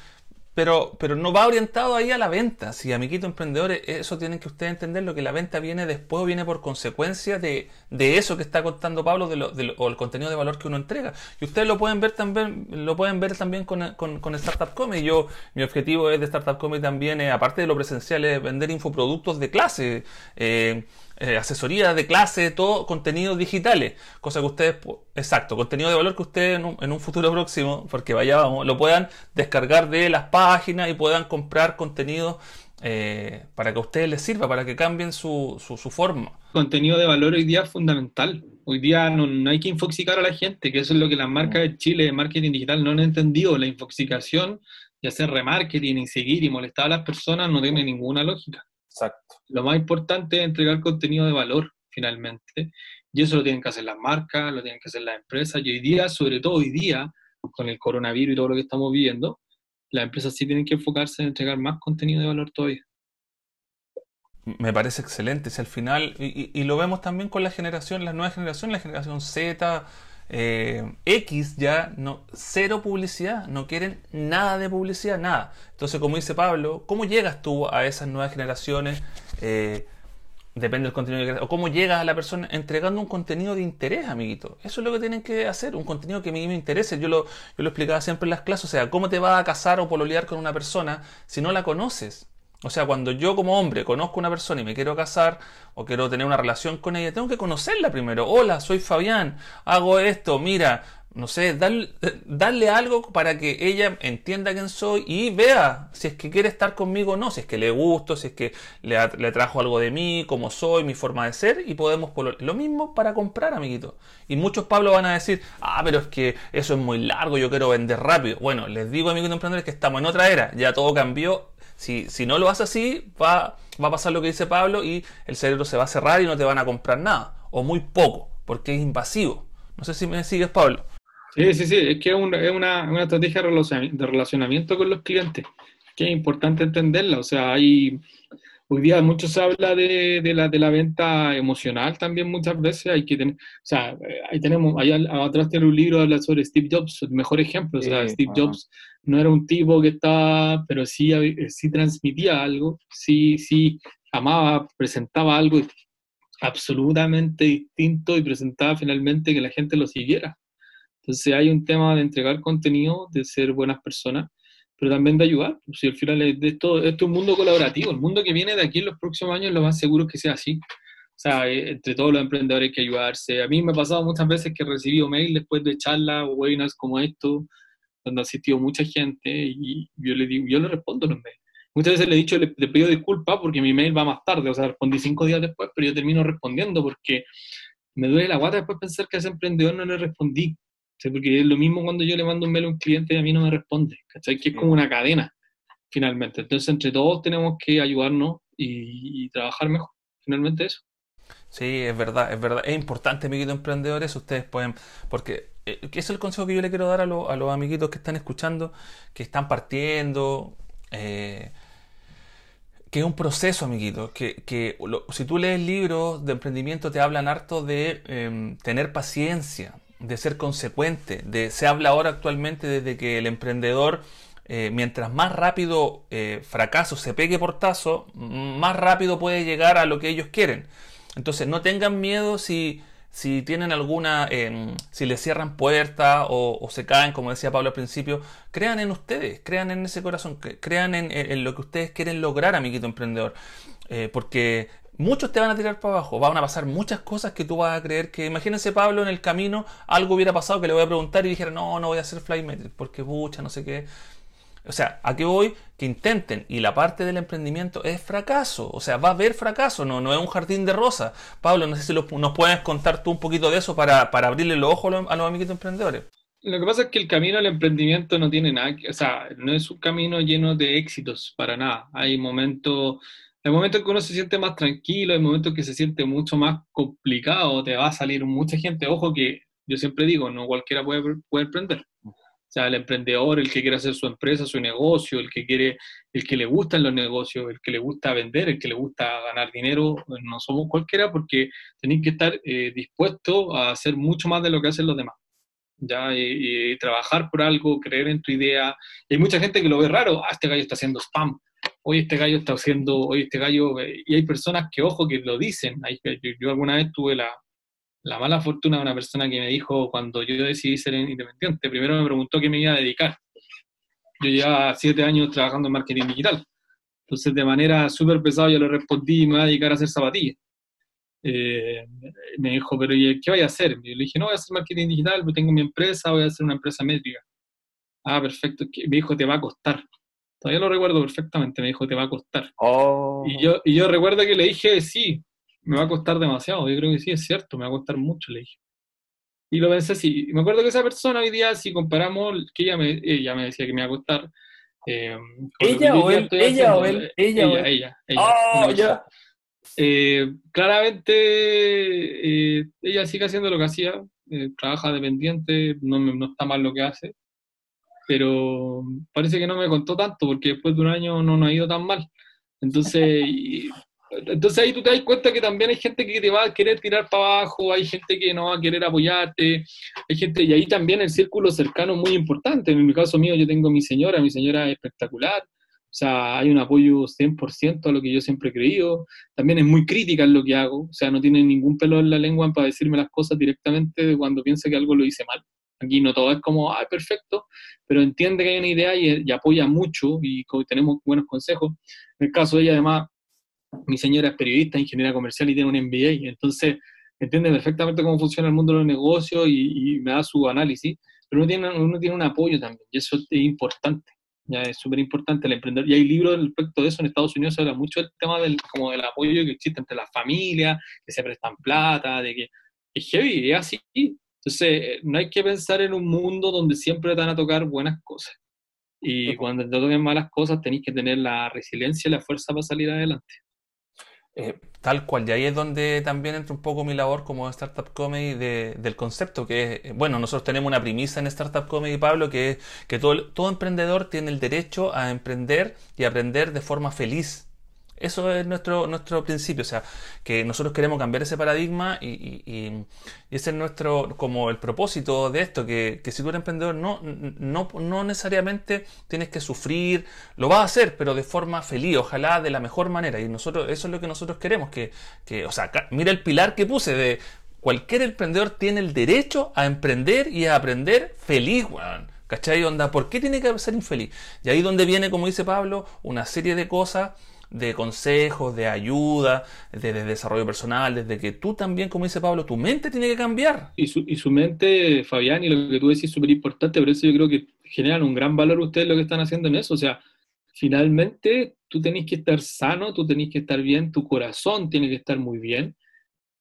pero, pero no va orientado ahí a la venta. Si amiguitos emprendedores, eso tienen que ustedes entender, lo que la venta viene después o viene por consecuencia de, de eso que está contando Pablo de lo, o el contenido de valor que uno entrega. Y ustedes lo pueden ver también, lo pueden ver también con, con, Startup Comedy. Yo, mi objetivo es de Startup Comedy también, aparte de lo presencial, es vender infoproductos de clase. Eh, eh, asesoría de clase, todo contenidos digitales, cosa que ustedes, exacto, contenido de valor que ustedes en un, futuro próximo, porque vaya vamos, lo puedan descargar de las páginas y puedan comprar contenido eh, para que a ustedes les sirva, para que cambien su, su, forma. Contenido de valor hoy día es fundamental. Hoy día no, hay que infoxicar a la gente, que eso es lo que las marcas de Chile de marketing digital no han entendido. La infoxicación y hacer remarketing y seguir y molestar a las personas no tiene ninguna lógica. Exacto. Lo más importante es entregar contenido de valor, finalmente. Y eso lo tienen que hacer las marcas, lo tienen que hacer las empresas. Y hoy día, sobre todo hoy día, con el coronavirus y todo lo que estamos viviendo, las empresas sí tienen que enfocarse en entregar más contenido de valor todavía. Me parece excelente. Si al final, y, lo vemos también con la generación, la nueva generación, la generación Z, eh, X ya no cero publicidad, no quieren nada de publicidad, nada. Entonces, como dice Pablo, ¿cómo llegas tú a esas nuevas generaciones? Eh, depende del contenido que o cómo llegas a la persona entregando un contenido de interés, amiguito. Eso es lo que tienen que hacer, un contenido que a mí me interese. Yo lo, yo lo explicaba siempre en las clases, o sea, ¿cómo te vas a casar o pololear con una persona si no la conoces? O sea, cuando yo como hombre conozco a una persona y me quiero casar o quiero tener una relación con ella, tengo que conocerla primero. Hola, soy Fabián, hago esto, mira, no sé, darle, algo para que ella entienda quién soy y vea si es que quiere estar conmigo o no, si es que le gusto, si es que le, trajo algo de mí, cómo soy, mi forma de ser y podemos... Lo mismo para comprar, amiguito. Y muchos Pablo van a decir, ah, pero es que eso es muy largo, yo quiero vender rápido. Bueno, les digo, amigos emprendedores, que estamos en otra era, ya todo cambió si, si no lo haces así, va, va a pasar lo que dice Pablo y el cerebro se va a cerrar y no te van a comprar nada, o muy poco, porque es invasivo. No sé si me sigues, Pablo. Sí, sí, sí, es que es, una, una, estrategia de relacionamiento con los clientes, que es importante entenderla. O sea, hay, hoy día mucho se habla de, de, la, de la venta emocional también muchas veces. Hay que tener, o sea, ahí tenemos, allá atrás tiene un libro habla sobre Steve Jobs, el mejor ejemplo. O sea, Steve Jobs no era un tipo que estaba, pero sí, sí transmitía algo, sí, sí amaba, presentaba algo absolutamente distinto y presentaba finalmente que la gente lo siguiera. Entonces hay un tema de entregar contenido, de ser buenas personas, pero también de ayudar. Si al final es de esto, esto es un mundo colaborativo, el mundo que viene de aquí en los próximos años lo más seguro es que sea así. O sea, eh, entre todos los emprendedores hay que ayudarse. A mí me ha pasado muchas veces que he recibido mail después de charlas o webinars como esto, donde ha asistido mucha gente y yo le digo, yo le respondo los mails. Muchas veces le he dicho, le, pido disculpas porque mi mail va más tarde, o sea, respondí cinco días después, pero yo termino respondiendo porque me duele la guata después pensar que a ese emprendedor no le respondí. Porque es lo mismo cuando yo le mando un mail a un cliente y a mí no me responde, ¿cachai? Que es como una cadena, finalmente. Entonces, entre todos tenemos que ayudarnos y, trabajar mejor, finalmente eso. Sí, es verdad, es verdad. Es importante, amiguitos emprendedores, ustedes pueden, porque eh, es el consejo que yo le quiero dar a, los amiguitos que están escuchando, que están partiendo, eh, que es un proceso, amiguitos, que, que si tú lees libros de emprendimiento te hablan harto de em, tener paciencia, de ser consecuente, de se habla ahora actualmente desde que el emprendedor eh, mientras más rápido fracaso se pegue portazo, más rápido puede llegar a lo que ellos quieren. Entonces no tengan miedo si si tienen alguna, em, si les cierran puertas o, se caen, como decía Pablo al principio, crean en ustedes, crean en ese corazón, crean en, lo que ustedes quieren lograr, amiguito emprendedor. Eh, porque muchos te van a tirar para abajo, van a pasar muchas cosas que tú vas a creer que, imagínense Pablo en el camino, algo hubiera pasado que le voy a preguntar y dijera, no, no voy a hacer Flymetric porque pucha, no sé qué. O sea, ¿a qué voy? Que intenten. Y la parte del emprendimiento es fracaso. O sea, va a haber fracaso, no, no es un jardín de rosas. Pablo, no sé si nos puedes contar tú un poquito de eso para, abrirle los ojos a los, amiguitos emprendedores. Lo que pasa es que el camino al emprendimiento no tiene nada, o sea, no es un camino lleno de éxitos para nada. Hay momentos, hay momentos que uno se siente más tranquilo, hay momentos que se siente mucho más complicado, te va a salir mucha gente. Ojo que yo siempre digo, no cualquiera puede emprender sea, el emprendedor, el que quiere hacer su empresa, su negocio, el que quiere, el que le gustan los negocios, el que le gusta vender, el que le gusta ganar dinero, pues, no somos cualquiera porque tenéis que estar eh, dispuestos a hacer mucho más de lo que hacen los demás. ¿ya? Y, trabajar por algo, creer en tu idea. hay mucha gente que lo ve raro, ah, este gallo está haciendo spam, hoy este gallo está haciendo, hoy este gallo, y hay personas que, ojo, que lo dicen. Yo, alguna vez tuve la, la, mala fortuna de una persona que me dijo, cuando yo decidí ser independiente, primero me preguntó qué me iba a dedicar. Yo llevaba siete años trabajando en marketing digital. Entonces, de manera súper pesada, yo le respondí, me voy a dedicar a hacer zapatillas. Eh, me dijo, pero ¿qué voy a hacer? Yo le dije, no, voy a hacer marketing digital, tengo mi empresa, voy a hacer una empresa métrica. Ah, perfecto. Me dijo, te va a costar. Todavía lo recuerdo perfectamente, me dijo, te va a costar. Oh. Y, yo, y yo recuerdo que le dije, sí, me va a costar demasiado. Yo creo que sí, es cierto, me va a costar mucho, le dije. Y lo pensé así. Me acuerdo que esa persona hoy día, si comparamos, que ella me, ella me decía que me va a costar. Eh, ¿Ella, o él, ella o él? Ella, o él. Ella, ella. Oh, eh, claramente, eh, ella sigue haciendo lo que hacía, eh, trabaja dependiente, no, no, está mal lo que hace, pero parece que no me contó tanto porque después de un año no nos ha ido tan mal. Entonces, (laughs) entonces ahí tú te das cuenta que también hay gente que te va a querer tirar para abajo, hay gente que no va a querer apoyarte, hay gente, y ahí también el círculo cercano es muy importante. En mi caso mío, yo tengo a mi señora, mi señora es espectacular, o sea, hay un apoyo 100% a lo que yo siempre he creído. También es muy crítica en lo que hago. O sea, no tiene ningún pelo en la lengua para decirme las cosas directamente cuando piensa que algo lo hice mal. Aquí no todo es como, ah, perfecto, pero entiende que hay una idea y, apoya mucho y tenemos buenos consejos. En el caso de ella, además, mi señora es periodista, ingeniera comercial y tiene un MBA, entonces entiende perfectamente cómo funciona el mundo de los negocios y, me da su análisis, pero uno tiene, uno tiene un apoyo también y eso es importante. Ya es súper importante el emprender. Y hay libros respecto de eso. En Estados Unidos se habla mucho del tema del, como del apoyo que existe entre las familias, que se prestan plata, de que es heavy, es así. Entonces, no hay que pensar en un mundo donde siempre te van a tocar buenas cosas. Y cuando te toquen malas cosas, tenéis que tener la resiliencia y la fuerza para salir adelante. Eh, tal cual, y ahí es donde también entra un poco mi labor como Startup Comedy del concepto, que es, bueno, nosotros tenemos una premisa en Startup Comedy, Pablo, que es que todo, todo emprendedor tiene el derecho a emprender y aprender de forma feliz. Eso es nuestro, nuestro principio, o sea, que nosotros queremos cambiar ese paradigma y, y, ese es nuestro, como el propósito de esto, que, que, si tú eres emprendedor no, no, no necesariamente tienes que sufrir, lo vas a hacer, pero de forma feliz, ojalá de la mejor manera. Y nosotros, eso es lo que nosotros queremos, que, que o sea, mira el pilar que puse de cualquier emprendedor tiene el derecho a emprender y a aprender feliz, weón. ¿Cachai? Onda, ¿por qué tiene que ser infeliz? Y ahí donde viene, como dice Pablo, una serie de cosas de consejos, de ayuda, de, desarrollo personal, desde que tú también, como dice Pablo, tu mente tiene que cambiar. Y su, y su mente, Fabián, y lo que tú decís es súper importante, por eso yo creo que generan un gran valor ustedes lo que están haciendo en eso. O sea, finalmente tú tenés que estar sano, tú tenés que estar bien, tu corazón tiene que estar muy bien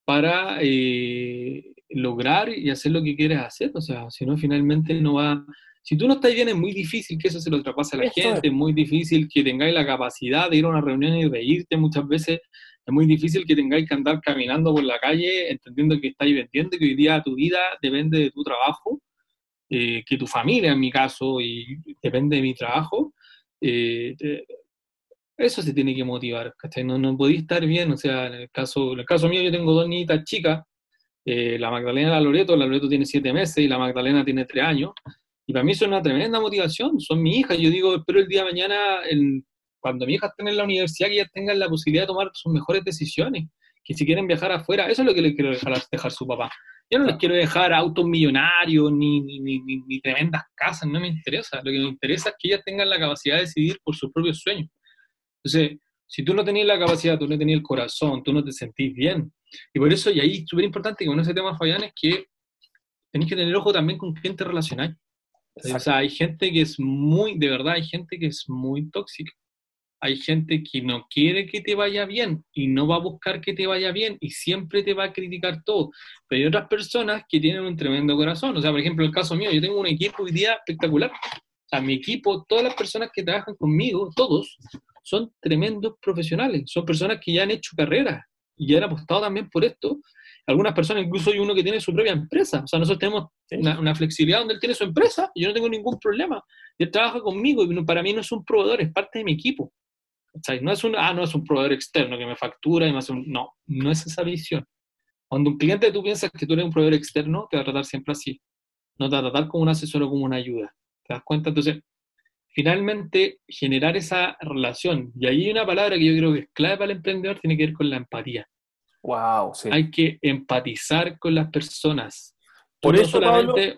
para eh, lograr y hacer lo que quieres hacer. O sea, si no, finalmente no va si tú no estás bien, es muy difícil que eso se lo traspase a la gente, es muy difícil que tengáis la capacidad de ir a una reunión y reírte muchas veces, es muy difícil que tengáis que andar caminando por la calle entendiendo que estáis vendiendo, que hoy día tu vida depende de tu trabajo, eh, que tu familia en mi caso y depende de mi trabajo. Eh, eso se tiene que motivar, No, no podéis estar bien, o sea, en el caso, en el caso mío yo tengo dos niñitas chicas, eh, la Magdalena y la Loreto, la Loreto tiene siete meses y la Magdalena tiene tres años, y para mí eso es una tremenda motivación, son mi hija. Yo digo, espero el día de mañana, cuando mi hija esté en la universidad, que ellas tengan la posibilidad de tomar sus mejores decisiones. Que si quieren viajar afuera, eso es lo que les quiero dejar, dejar su papá. Yo no les quiero dejar autos millonarios ni, ni, ni, ni, tremendas casas, no me interesa. Lo que me interesa es que ellas tengan la capacidad de decidir por sus propios sueños. Entonces, si tú no tenías la capacidad, tú no tenías el corazón, tú no te sentís bien. Y por eso, y ahí es súper importante que con ese tema, Fabián, es que tenéis que tener ojo también con quién te O sea, hay gente que es muy, de verdad, hay gente que es muy tóxica. Hay gente que no quiere que te vaya bien y no va a buscar que te vaya bien y siempre te va a criticar todo. Pero hay otras personas que tienen un tremendo corazón. O sea, por ejemplo, el caso mío, yo tengo un equipo hoy día espectacular. O sea, mi equipo, todas las personas que trabajan conmigo, todos, son tremendos profesionales. Son personas que ya han hecho carrera y ya han apostado también por esto algunas personas, incluso hay uno que tiene su propia empresa. O sea, nosotros tenemos una, flexibilidad donde él tiene su empresa y yo no tengo ningún problema. Él trabaja conmigo y para mí no es un proveedor, es parte de mi equipo. O sea, no es un, ah, no es un proveedor externo que me factura y me hace un... No, no es esa visión. Cuando un cliente tú piensas que tú eres un proveedor externo, te va a tratar siempre así. no te va a tratar como un asesor o como una ayuda. ¿Te das cuenta? Entonces, finalmente, generar esa relación. Y ahí hay una palabra que yo creo que es clave para el emprendedor, tiene que ver con la empatía. Wow, sí. Hay que empatizar con las personas. Por eso,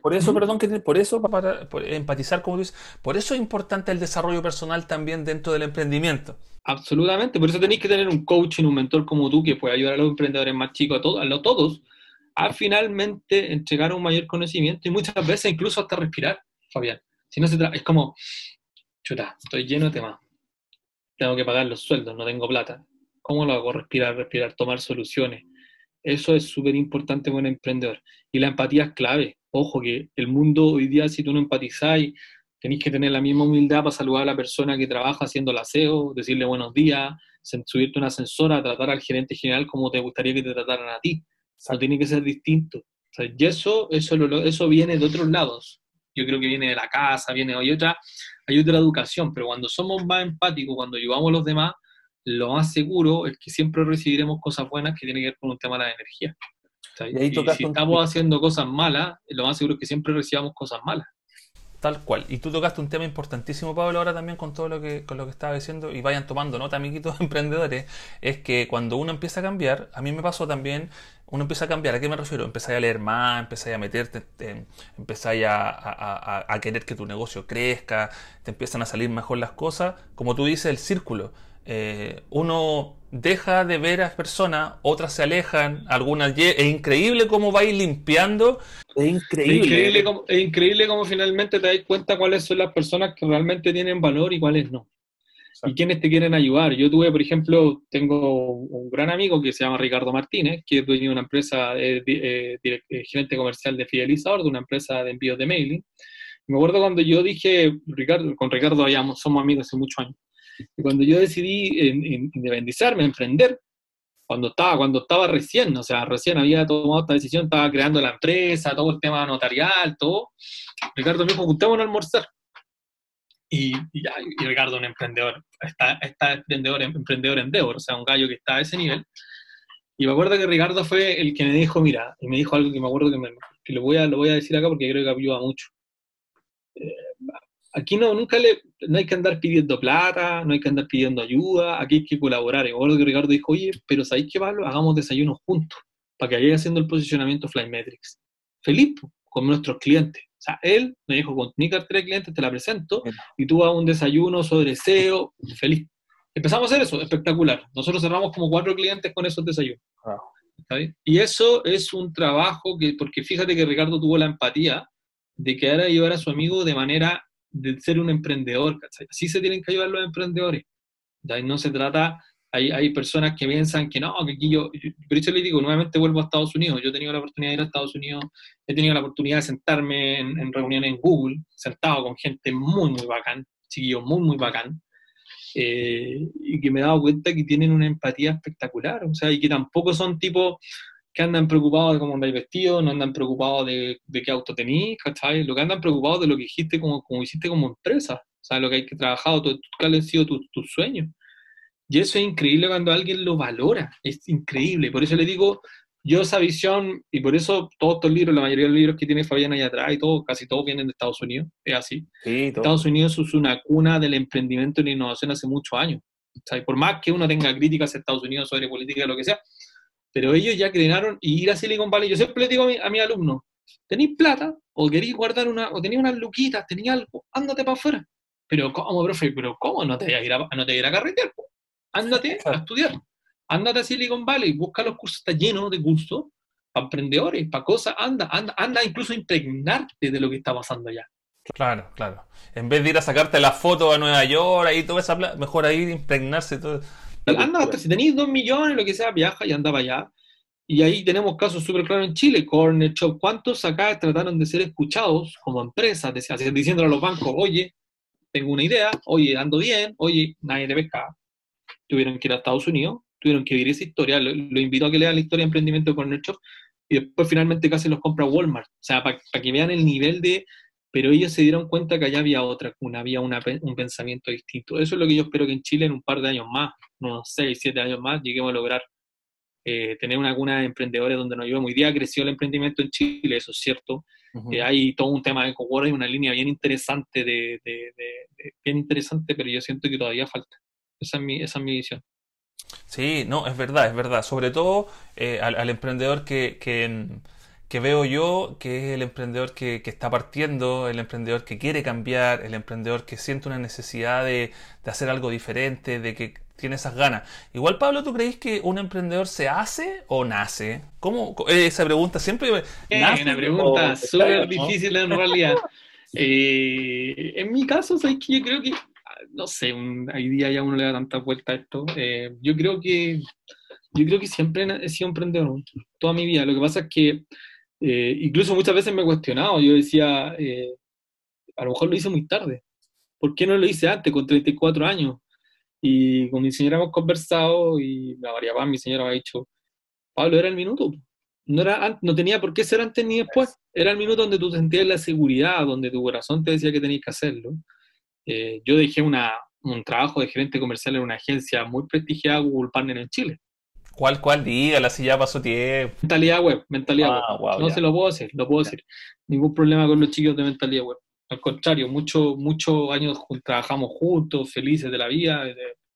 por eso, perdón, que por eso, para, empatizar, como dices, por eso es importante el desarrollo personal también dentro del emprendimiento. Absolutamente, por eso tenéis que tener un coach y un mentor como tú que pueda ayudar a los emprendedores más chicos, a todos, a todos, a finalmente entregar un mayor conocimiento y muchas veces incluso hasta respirar, Fabián. Si no se es como, chuta, estoy lleno de temas, tengo que pagar los sueldos, no tengo plata. ¿Cómo lo hago? Respirar, respirar, tomar soluciones eso es súper importante con un emprendedor. Y la empatía es clave. Ojo que el mundo hoy día, si tú no empatizáis, tenéis que tener la misma humildad para saludar a la persona que trabaja haciendo el aseo, decirle buenos días, subirte una ascensora, tratar al gerente general como te gustaría que te trataran a ti. O sea, tiene que ser distinto. y eso, eso, eso viene de otros lados. Yo creo que viene de la casa, viene hay otra, hay otra educación, pero cuando somos más empáticos, cuando ayudamos a los demás, lo más seguro es que siempre recibiremos cosas buenas que tienen que ver con un tema de la energía. Y, si estamos haciendo cosas malas, lo más seguro es que siempre recibamos cosas malas. Tal cual. Y tú tocaste un tema importantísimo, Pablo, ahora también con todo lo que, con lo que estaba diciendo, y vayan tomando nota, amiguitos (laughs) emprendedores, es que cuando uno empieza a cambiar, a mí me pasó también, uno empieza a cambiar, ¿a qué me refiero? Empezáis a leer más, empezáis a meterte, empezáis a, a, a, querer que tu negocio crezca, te empiezan a salir mejor las cosas, como tú dices, el círculo. Eh, uno deja de ver a las personas, otras se alejan, algunas es increíble cómo vais limpiando. Es increíble. Es increíble, cómo, es increíble cómo finalmente te das cuenta cuáles son las personas que realmente tienen valor y cuáles no. Y quiénes te quieren ayudar. Yo tuve, por ejemplo, tengo un gran amigo que se llama Ricardo Martínez, que es dueño de una empresa, eh, eh, gerente comercial de Fidelizador, de una empresa de envíos de mailing. Me acuerdo cuando yo dije, Ricardo, con Ricardo habíamos, somos amigos hace muchos años. Y cuando yo decidí independizarme, emprender, cuando estaba, cuando estaba recién, o sea, recién había tomado esta decisión, estaba creando la empresa, todo el tema notarial, todo, Ricardo me dijo, juntémonos a almorzar. Y, y, ya, y Ricardo, un emprendedor, está, está emprendedor, emprendedor endeavor, o sea, un gallo que está a ese nivel. Y me acuerdo que Ricardo fue el que me dijo, mira, y me dijo algo que me acuerdo que, me, que lo, voy a, lo voy a decir acá porque creo que ayuda mucho. Eh, aquí no, nunca le, no hay que andar pidiendo plata, no hay que andar pidiendo ayuda, aquí hay que colaborar. Y que Ricardo dijo, oye, pero ¿sabéis qué, Pablo? Hagamos desayunos juntos, para que vaya haciendo el posicionamiento Flymetrics. Feliz, con nuestros clientes. O sea, él me dijo, con mi cartera de clientes te la presento, y tú hagas un desayuno sobre SEO, feliz. Empezamos a hacer eso, espectacular. Nosotros cerramos como cuatro clientes con esos desayunos. Y eso es un trabajo que, porque fíjate que Ricardo tuvo la empatía de que ahora ayudar a su amigo de manera de ser un emprendedor, ¿cachai? Así se tienen que ayudar los emprendedores. ¿ya? No se trata, hay, hay personas que piensan que no, que aquí yo, por eso les digo, nuevamente vuelvo a Estados Unidos, yo he tenido la oportunidad de ir a Estados Unidos, he tenido la oportunidad de sentarme en, reuniones en Google, sentado con gente muy, muy bacán, chiquillos muy, muy bacán, eh, y que me he dado cuenta que tienen una empatía espectacular, o sea, y que tampoco son tipo que andan preocupados de cómo andáis vestido, no andan preocupados de, de qué auto tenéis, ¿cachai? Lo que andan preocupados de lo que hiciste como, como hiciste como empresa, o sea, lo que hay que trabajar, cuáles han sido tus tu sueños. Y eso es increíble cuando alguien lo valora, es increíble. Por eso le digo, yo esa visión, y por eso todos estos libros, la mayoría de los libros que tiene Fabián ahí atrás, y todo, casi todos vienen de Estados Unidos, es así. Estados Unidos es una cuna del emprendimiento y la innovación hace muchos años. O sea, por más que uno tenga críticas a Estados Unidos sobre política o lo que sea, pero ellos ya crearon y ir a Silicon Valley. Yo siempre le digo a mi, a mi alumno, tenéis plata o queréis guardar una, o tenéis unas luquitas, tenéis algo, ándate para afuera. Pero ¿cómo, profe? ¿Pero cómo? No te voy a ir a, no te voy a, ir a carretear. Ándate a estudiar. Ándate a Silicon Valley, busca los cursos, está lleno de cursos para emprendedores, para cosas, anda, anda, anda incluso a impregnarte de lo que está pasando allá. Claro, claro. En vez de ir a sacarte la foto a Nueva York, ahí toda esa mejor ahí impregnarse todo. Anda, hasta si tenéis dos millones, lo que sea, viaja y andaba allá. Y ahí tenemos casos súper claros en Chile, Corner Shop. ¿Cuántos acá trataron de ser escuchados como empresas, diciéndole a los bancos, oye, tengo una idea, oye, ando bien, oye, nadie te pesca? Tuvieron que ir a Estados Unidos, tuvieron que vivir esa historia. Lo, invito a que lean la historia de emprendimiento de Corner Shop y después finalmente casi los compra Walmart. O sea, para que vean el nivel de pero ellos se dieron cuenta que allá había otra cuna, había un pensamiento distinto. Eso es lo que yo espero que en Chile en un par de años más, unos 6, 7 años más, lleguemos a lograr eh, tener una cuna de emprendedores donde nos llevamos. Hoy día creció el emprendimiento en Chile, eso es cierto, Eh, hay todo un tema de coworking, una línea bien interesante, de, bien interesante, pero yo siento que todavía falta. Esa es mi, esa es mi visión. Sí, no, es verdad, es verdad. Sobre todo eh, al, emprendedor que, que, veo yo, que es el emprendedor que, que, está partiendo, el emprendedor que quiere cambiar, el emprendedor que siente una necesidad de, de hacer algo diferente, de que tiene esas ganas. Igual, Pablo, ¿tú crees que un emprendedor se hace o nace? ¿Cómo? Esa pregunta siempre... Es una pregunta súper difícil en realidad. Eh, en mi caso, ¿sabes que yo creo que no sé, un, hoy día ya uno le da tanta vuelta a esto. Eh, yo creo que yo creo que siempre he sido emprendedor, toda mi vida. Lo que pasa es que eh, incluso muchas veces me he cuestionado. Yo decía, eh, a lo mejor lo hice muy tarde. ¿Por qué no lo hice antes, con 34 años? Y con mi señora hemos conversado y la variaba, mi señora me ha dicho, Pablo, era el minuto. No, era, no tenía por qué ser antes ni después. Era el minuto donde tú sentías la seguridad, donde tu corazón te decía que tenías que hacerlo. Eh, yo dejé una, un trabajo de gerente comercial en una agencia muy prestigiada, Google Partner en Chile. ¿Cuál, cuál? Dígala, si ya pasó tiempo. Mentalidad web, mentalidad ah, web. no se lo puedo hacer, lo puedo decir. Ningún problema con los chicos de mentalidad web. Al contrario, muchos muchos años trabajamos juntos, felices de la vida,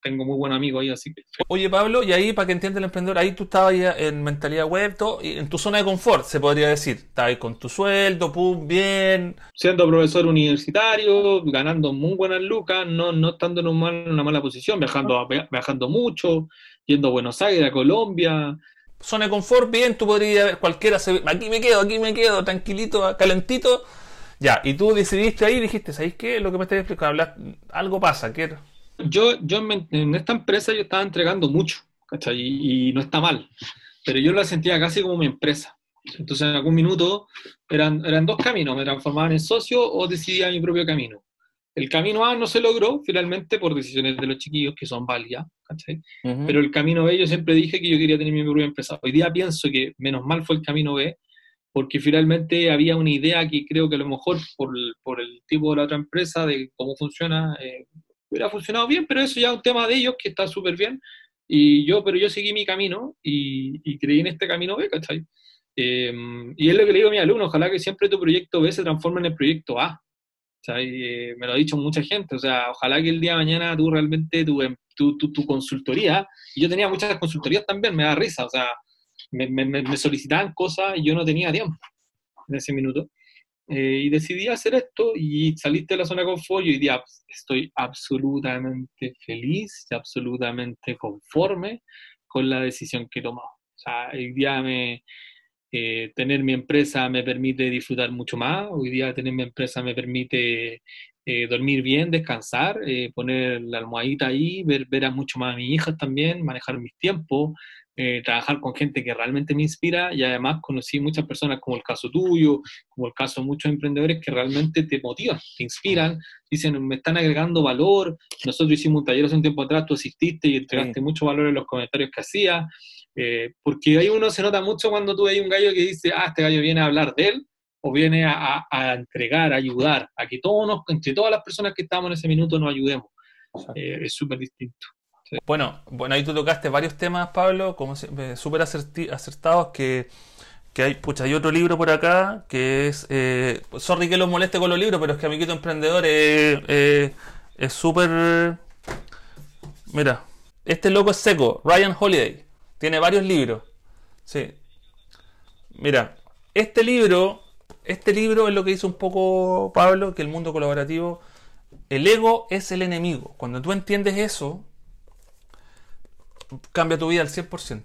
tengo muy buen amigo ahí, así que... Oye, Pablo, y ahí, para que entienda el emprendedor, ahí tú estabas ya en mentalidad web, todo, y en tu zona de confort, se podría decir. Estabas ahí con tu sueldo, pum, bien. Siendo profesor universitario, ganando muy buenas lucas, no, no estando en una mala posición, viajando, viajando mucho, yendo a Buenos Aires, a Colombia. Zona de confort, bien, tú podrías ver, cualquiera, se, aquí me quedo, aquí me quedo, tranquilito, calentito. Ya, y tú decidiste ahí, dijiste, ¿sabéis qué? Lo que me estás explicando, algo pasa, quiero yo, yo en esta empresa yo estaba entregando mucho, ¿cachai? Y, no está mal, pero yo la sentía casi como mi empresa. Entonces en algún minuto eran, eran dos caminos, me transformaban en socio o decidía mi propio camino. El camino A no se logró finalmente por decisiones de los chiquillos que son válidas, ¿cachai? Pero el camino B yo siempre dije que yo quería tener mi propia empresa. Hoy día pienso que menos mal fue el camino B, porque finalmente había una idea que creo que a lo mejor por, por el tipo de la otra empresa, de cómo funciona, eh, hubiera funcionado bien, pero eso ya es un tema de ellos que está súper bien. Y yo, pero yo seguí mi camino y, creí en este camino B, ¿cachai? Em, y es lo que le digo a mis alumnos, ojalá que siempre tu proyecto B se transforme en el proyecto A. Eh, me lo ha dicho mucha gente, o sea, ojalá que el día de mañana tú realmente, tu, em, tu, tu, consultoría, y yo tenía muchas consultorías también, me da risa, o sea, me, me, me solicitaban cosas y yo no tenía tiempo en ese minuto. Eh, y decidí hacer esto y saliste de la zona de confort y hoy día estoy absolutamente feliz absolutamente conforme con la decisión que he tomado. O sea, hoy día me, eh, tener mi empresa me permite disfrutar mucho más, hoy día tener mi empresa me permite eh, dormir bien, descansar, poner la almohadita ahí, ver, ver a mucho más a mis hijas también, manejar mis tiempos, eh, trabajar con gente que realmente me inspira. Y además conocí muchas personas como el caso tuyo, como el caso de muchos emprendedores que realmente te motivan, te inspiran, dicen, me están agregando valor. Nosotros hicimos un taller hace un tiempo atrás, tú asististe y entregaste mucho valor en los comentarios que hacía, eh, porque ahí uno se nota mucho cuando tú ves un gallo que dice, ah, este gallo viene a hablar de él, o viene a, entregar, a ayudar, a que todos nos, entre todas las personas que estamos en ese minuto nos ayudemos. Eh, es súper distinto. Bueno, bueno, ahí tú tocaste varios temas, Pablo, como eh, súper acertados que, que hay, pucha, hay otro libro por acá que es, eh, sorry que los moleste con los libros, pero es que Amiguito Emprendedor es súper, mira, este loco es seco, Ryan Holiday, tiene varios libros, sí, mira, este libro, este libro es lo que dice un poco Pablo, que el mundo colaborativo, el ego es el enemigo, cuando tú entiendes eso, cambia tu vida al 100%.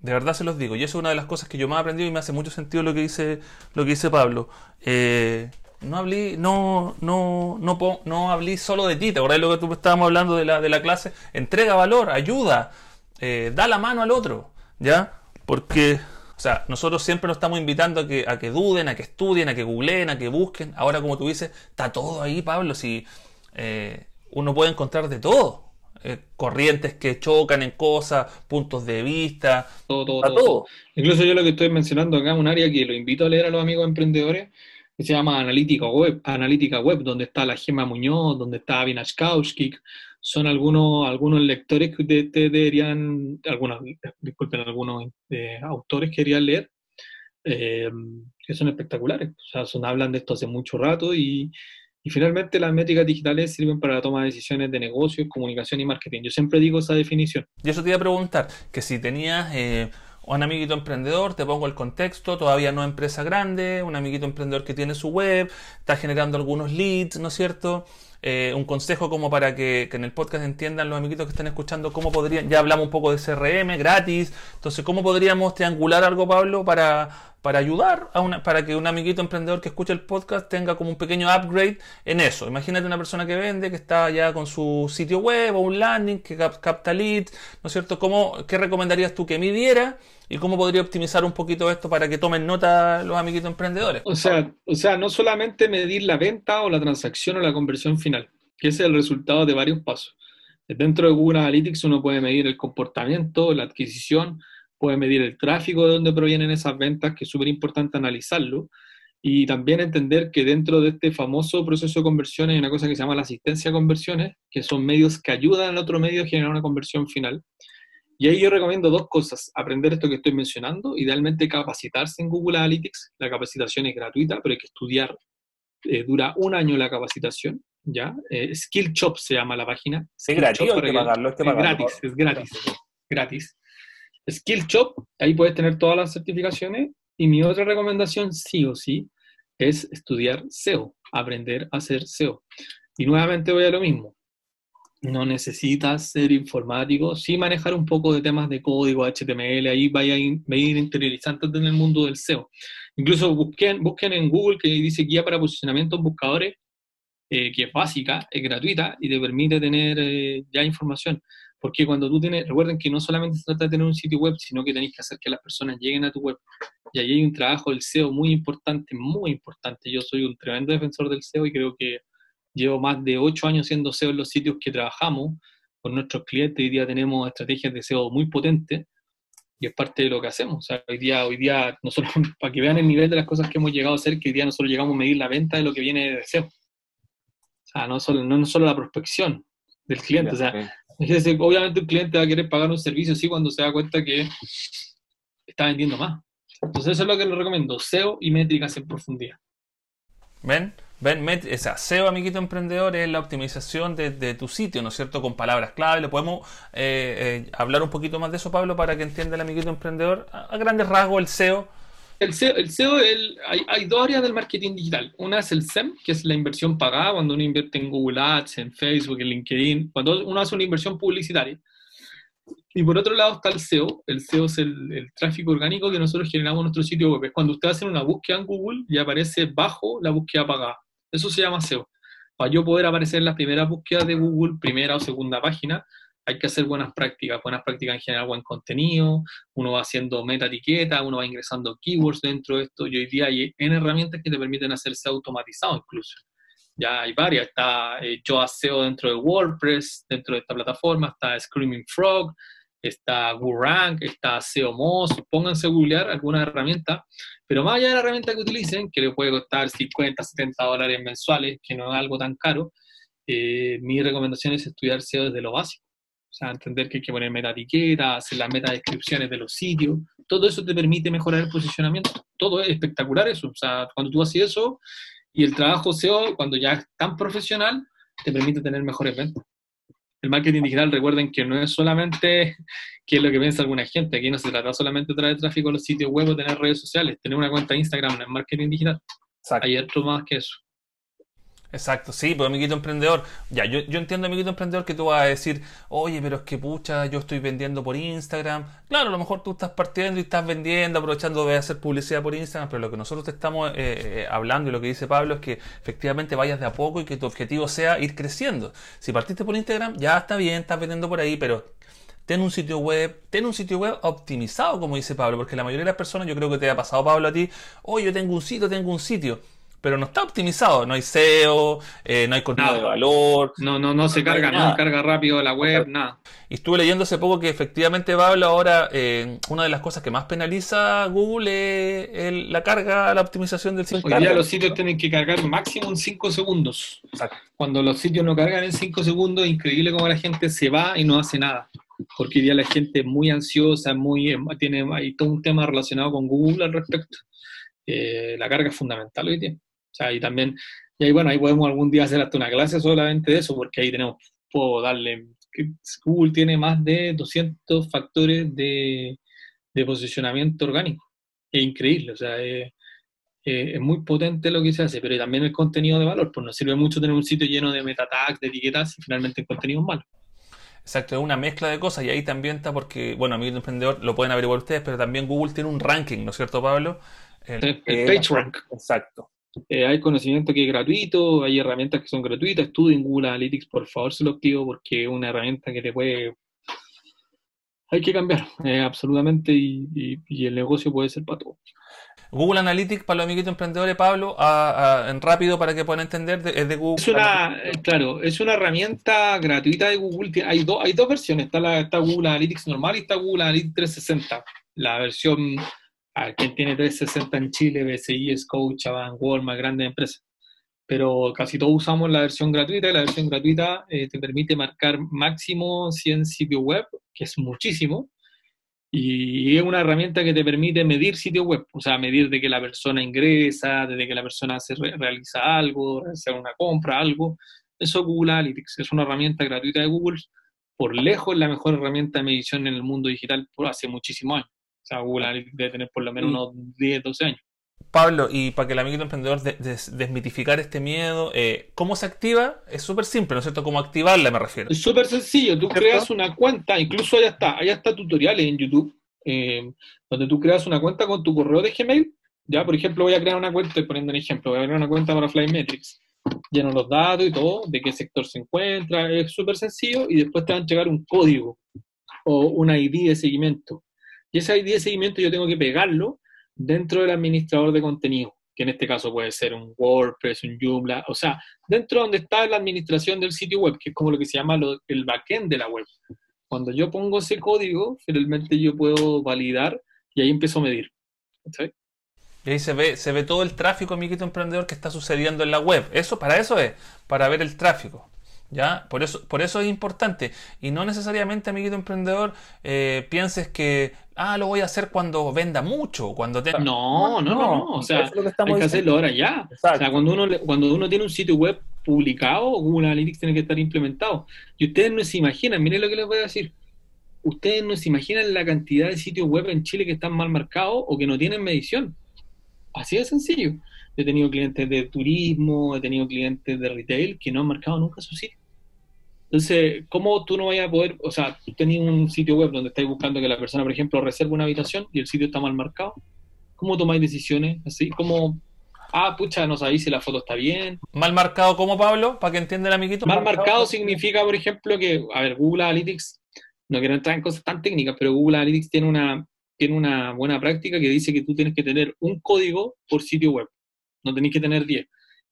De verdad se los digo. Y eso es una de las cosas que yo más he aprendido y me hace mucho sentido lo que dice, lo que dice Pablo. Eh, no hablé, no, no, no, no hablé solo de ti. ¿Te acordás de lo que tú estábamos hablando de la, de la clase? Entrega valor, ayuda, eh, da la mano al otro. ¿Ya? Porque, o sea, nosotros siempre nos estamos invitando a que, a que duden, a que estudien, a que googleen, a que busquen. Ahora, como tú dices, está todo ahí, Pablo. Si eh, uno puede encontrar de todo. Eh, corrientes que chocan en cosas, puntos de vista, todo, todo, todo, Incluso yo lo que estoy mencionando acá, un área que lo invito a leer a los amigos emprendedores, que se llama Analítica Web, Analítica Web, donde está la Gema Muñoz, donde está Avinash Kaushkik, son algunos, algunos lectores que ustedes deberían, algunos, disculpen, algunos eh, autores que querían leer. Eh, que son espectaculares. O sea, son, hablan de esto hace mucho rato y, y finalmente las métricas digitales sirven para la toma de decisiones de negocios, comunicación y marketing. Yo siempre digo esa definición. Y eso te iba a preguntar, que si tenías eh, un amiguito emprendedor, te pongo el contexto, todavía no empresa grande, un amiguito emprendedor que tiene su web, está generando algunos leads, ¿no es cierto? Eh, un consejo como para que, en el podcast entiendan los amiguitos que están escuchando cómo podrían, ya hablamos un poco de CRM gratis, entonces cómo podríamos triangular algo, Pablo, para, para ayudar a una, para que un amiguito emprendedor que escuche el podcast tenga como un pequeño upgrade en eso. Imagínate una persona que vende, que está ya con su sitio web o un landing, que capta leads, ¿no es cierto? ¿Cómo, ¿Qué recomendarías tú que midiera y cómo podría optimizar un poquito esto para que tomen nota los amiguitos emprendedores? O sea, o sea, no solamente medir la venta o la transacción o la conversión final, que es el resultado de varios pasos. Dentro de Google Analytics uno puede medir el comportamiento, la adquisición, puede medir el tráfico de dónde provienen esas ventas, que es súper importante analizarlo, y también entender que dentro de este famoso proceso de conversión hay una cosa que se llama la asistencia a conversiones, que son medios que ayudan al otro medio a generar una conversión final. Y ahí yo recomiendo dos cosas, aprender esto que estoy mencionando, idealmente capacitarse en Google Analytics, la capacitación es gratuita, pero hay que estudiar, eh, dura un año la capacitación, ¿ya? Eh, Skill Shop se llama la página. Es gratis, hay que pagarlo, es gratis, es gratis, gratis. Skill Shop, ahí puedes tener todas las certificaciones. Y mi otra recomendación, sí o sí, es estudiar SEO, aprender a hacer SEO. Y nuevamente voy a lo mismo. No necesitas ser informático, sí manejar un poco de temas de código HTML, ahí vaya a ir interiorizando en el mundo del SEO. Incluso busquen, busquen en Google que dice guía para posicionamiento en buscadores, eh, que es básica, es gratuita y te permite tener eh, ya información. Porque cuando tú tienes, recuerden que no solamente se trata de tener un sitio web, sino que tenéis que hacer que las personas lleguen a tu web. Y ahí hay un trabajo del SEO muy importante, muy importante. Yo soy un tremendo defensor del SEO y creo que llevo más de ocho años siendo SEO en los sitios que trabajamos con nuestros clientes. Hoy día tenemos estrategias de SEO muy potentes y es parte de lo que hacemos. O sea, hoy día, hoy día nosotros, (laughs) para que vean el nivel de las cosas que hemos llegado a hacer, que hoy día nosotros llegamos a medir la venta de lo que viene de SEO. O sea, no solo, no, solo la prospección del cliente, o sea, obviamente un cliente va a querer pagar un servicio así cuando se da cuenta que está vendiendo más. Entonces eso es lo que le recomiendo, SEO y métricas en profundidad. ¿Ven? Ven, o SEO, amiguito emprendedor, es la optimización de, tu sitio, ¿no es cierto? Con palabras clave. ¿Le podemos eh, eh, hablar un poquito más de eso, Pablo, para que entienda el amiguito emprendedor? A, grandes rasgos, el SEO. El SEO, el SEO hay, hay, dos áreas del marketing digital. Una es el SEM, que es la inversión pagada, cuando uno invierte en Google Ads, en Facebook, en LinkedIn, cuando uno hace una inversión publicitaria. Y por otro lado está el SEO. El SEO es el, tráfico orgánico que nosotros generamos en nuestro sitio web. Cuando usted hace una búsqueda en Google y aparece bajo la búsqueda pagada. Eso se llama SEO. Para yo poder aparecer en las primeras búsquedas de Google, primera o segunda página, hay que hacer buenas prácticas, buenas prácticas en general, buen contenido, uno va haciendo meta etiqueta, uno va ingresando keywords dentro de esto, y hoy día hay en herramientas que te permiten hacerse automatizado incluso. Ya hay varias, está eh, Yo SEO dentro de WordPress, dentro de esta plataforma, está Screaming Frog, está WooRank, está SEOMOS, pónganse a googlear alguna herramienta, pero más allá de la herramienta que utilicen, que le puede costar 50, 70 dólares mensuales, que no es algo tan caro, eh, mi recomendación es estudiar SEO desde lo básico. O sea, entender que hay que poner meta etiqueta, hacer las meta descripciones de los sitios. Todo eso te permite mejorar el posicionamiento. Todo es espectacular eso. O sea, cuando tú haces eso y el trabajo SEO, cuando ya es tan profesional, te permite tener mejores ventas. El marketing digital, recuerden que no es solamente que es lo que piensa alguna gente. Aquí no se trata solamente de traer tráfico a los sitios web o tener redes sociales. Tener una cuenta de Instagram en marketing digital. Hay otro más que eso. Exacto, sí, pues amiguito emprendedor. Ya, yo, yo entiendo, amiguito emprendedor, que tú vas a decir, oye, pero es que pucha, yo estoy vendiendo por Instagram. Claro, a lo mejor tú estás partiendo y estás vendiendo, aprovechando de hacer publicidad por Instagram, pero lo que nosotros te estamos eh, eh, hablando y lo que dice Pablo es que efectivamente vayas de a poco y que tu objetivo sea ir creciendo. Si partiste por Instagram, ya está bien, estás vendiendo por ahí, pero ten un sitio web, ten un sitio web optimizado, como dice Pablo, porque la mayoría de las personas, yo creo que te ha pasado, Pablo, a ti, oye, yo tengo un sitio, tengo un sitio pero no está optimizado. No hay SEO, eh, no hay contenido de valor. No, no, no se carga, no carga rápido la web, nada. Y estuve leyendo hace poco que efectivamente, Pablo, ahora eh, una de las cosas que más penaliza Google es la carga, la optimización del sitio. Hoy día los sitios tienen que cargar máximo en 5 segundos. Cuando los sitios no cargan en 5 segundos, es increíble cómo la gente se va y no hace nada. Porque hoy día la gente es muy ansiosa, muy, tiene, hay todo un tema relacionado con Google al respecto eh, la carga es fundamental hoy día. Sea, y también, y ahí bueno, ahí podemos algún día hacer hasta una clase solamente de eso, porque ahí tenemos, puedo darle, Google tiene más de 200 factores de, de posicionamiento orgánico. Es increíble, o sea, es, es muy potente lo que se hace, pero también el contenido de valor, pues nos sirve mucho tener un sitio lleno de meta tags, de etiquetas y finalmente el contenido es malo. Exacto, es una mezcla de cosas y ahí también está porque, bueno, a mí el emprendedor lo pueden averiguar ustedes, pero también Google tiene un ranking, ¿no es cierto, Pablo? El, PageRank. Exacto. Eh, hay conocimiento que es gratuito, hay herramientas que son gratuitas. Estudien Google Analytics, por favor, se lo activo porque es una herramienta que te puede. Hay que cambiar, eh, absolutamente, y, el negocio puede ser para todos. Google Analytics para los amiguitos emprendedores, Pablo, en rápido para que puedan entender, es de Google. Es una, eh, claro, es una herramienta gratuita de Google. Hay, dos hay dos versiones, está, la, está Google Analytics normal y está Google Analytics 360. La versión a quien tiene 360 en Chile, BCI, Scotiabank, Walmart, grandes empresas. Pero casi todos usamos la versión gratuita y la versión gratuita eh, te permite marcar máximo 100 sitios web, que es muchísimo, y es una herramienta que te permite medir sitios web, o sea, medir de que la persona ingresa, desde que la persona se realiza algo, hacer una compra, algo. Eso Google Analytics es una herramienta gratuita de Google, por lejos la mejor herramienta de medición en el mundo digital por hace muchísimos años. O sea, Google Analytics debe tener por lo menos unos 10, 12 años. Pablo, y para que el amigo emprendedor desmitificar este miedo, eh, ¿cómo se activa? Es súper simple, ¿no es cierto? ¿Cómo activarla me refiero? Es súper sencillo, tú creas una cuenta, incluso allá está, allá está tutoriales en YouTube, eh, donde tú creas una cuenta con tu correo de Gmail, ya, por ejemplo, voy a crear una cuenta, poniendo un ejemplo, voy a crear una cuenta para Flymetrics, lleno los datos y todo, de qué sector se encuentra, es súper sencillo, y después te van a llegar un código o una ID de seguimiento y ese ID de seguimiento yo tengo que pegarlo dentro del administrador de contenido, que en este caso puede ser un WordPress, un Joomla, o sea, dentro donde está la administración del sitio web, que es como lo que se llama el backend de la web. Cuando yo pongo ese código, finalmente yo puedo validar y ahí empiezo a medir. Y ahí se ve, se ve todo el tráfico, amiguito emprendedor, que está sucediendo en la web. Eso, para eso es, para ver el tráfico. ¿Ya? Por eso, por eso es importante. Y no necesariamente, amiguito emprendedor, eh, pienses que, ah, lo voy a hacer cuando venda mucho, cuando te... No, no, no, O sea, hay que hacerlo ahora ya. O sea, cuando uno, cuando uno tiene un sitio web publicado, Google Analytics tiene que estar implementado. Y ustedes no se imaginan, miren lo que les voy a decir. Ustedes no se imaginan la cantidad de sitios web en Chile que están mal marcados o que no tienen medición. Así de sencillo he tenido clientes de turismo, he tenido clientes de retail que no han marcado nunca su sitio. Entonces, ¿cómo tú no vayas a poder, o sea, tú tenías un sitio web donde estáis buscando que la persona, por ejemplo, reserve una habitación y el sitio está mal marcado? ¿Cómo tomáis decisiones? Así como, ah, pucha, no sabéis si la foto está bien. ¿Mal marcado cómo, Pablo? Para que entienda el amiguito. Mal, marcado, significa, por ejemplo, que, a ver, Google Analytics, no quiero entrar en cosas tan técnicas, pero Google Analytics tiene una, tiene una buena práctica que dice que tú tienes que tener un código por sitio web no tenéis que tener 10.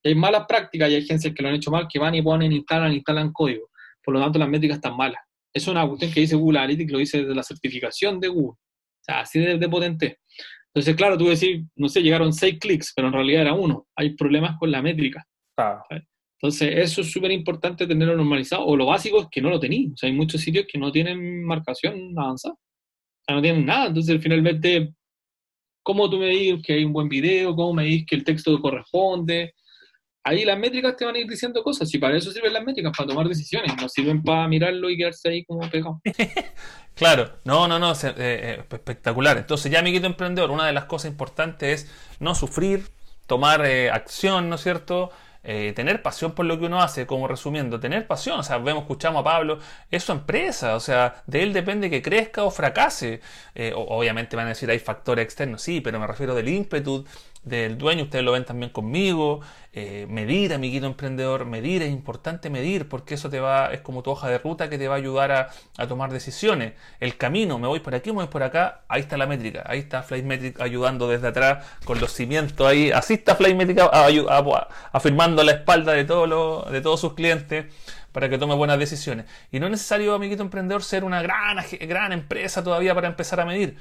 hay malas prácticas y hay agencias que lo han hecho mal, que van y ponen, instalan, instalan código. Por lo tanto, las métricas están malas. Es una cuestión que dice Google Analytics, lo dice desde la certificación de Google. O sea, así de, potente. Entonces, claro, tú decís, no sé, llegaron 6 clics, pero en realidad era uno. Hay problemas con la métrica. Entonces, eso es súper importante tenerlo normalizado. O lo básico es que no lo tenéis. O sea, hay muchos sitios que no tienen marcación avanzada. O sea, no tienen nada. Entonces, finalmente, cómo tú me dices que hay un buen video, cómo me dices que el texto corresponde. Ahí las métricas te van a ir diciendo cosas, y para eso sirven las métricas, para tomar decisiones, no sirven para mirarlo y quedarse ahí como pegado. (laughs) claro, no, no, no, eh, eh, espectacular. Entonces ya, amiguito emprendedor, una de las cosas importantes es no sufrir, tomar eh, acción, ¿no es cierto? Eh, tener pasión por lo que uno hace, como resumiendo, tener pasión, o sea, vemos, escuchamos a Pablo, es su empresa, o sea, de él depende que crezca o fracase. Eh, obviamente van a decir hay factores externos, sí, pero me refiero del ímpetu del dueño, ustedes lo ven también conmigo, eh, medir, amiguito emprendedor, medir, es importante medir porque eso te va, es como tu hoja de ruta que te va a ayudar a, tomar decisiones. El camino, me voy por aquí, me voy por acá, ahí está la métrica, ahí está Flymetric ayudando desde atrás con los cimientos ahí, así está Flymetric afirmando la espalda de, todo de todos sus clientes para que tome buenas decisiones. Y no es necesario, amiguito emprendedor, ser una gran, gran empresa todavía para empezar a medir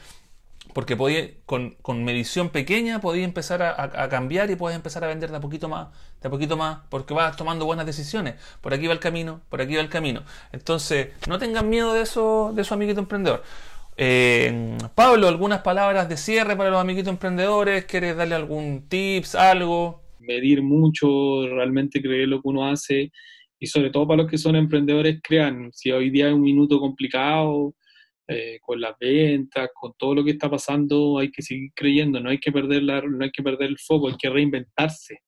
porque podía, con, con, medición pequeña podía empezar a, cambiar y puedes empezar a vender de a poquito más, de a poquito más, porque vas tomando buenas decisiones. Por aquí va el camino, por aquí va el camino. Entonces, no tengan miedo de eso, de su amiguito emprendedor. Eh, Pablo, algunas palabras de cierre para los amiguitos emprendedores. ¿Quieres darle algún tips, algo? Medir mucho, realmente creer lo que uno hace y sobre todo para los que son emprendedores, crean. Si hoy día es un minuto complicado eh, con las ventas, con todo lo que está pasando, hay que seguir creyendo, no hay que perder, la, no hay que perder el foco, hay que reinventarse.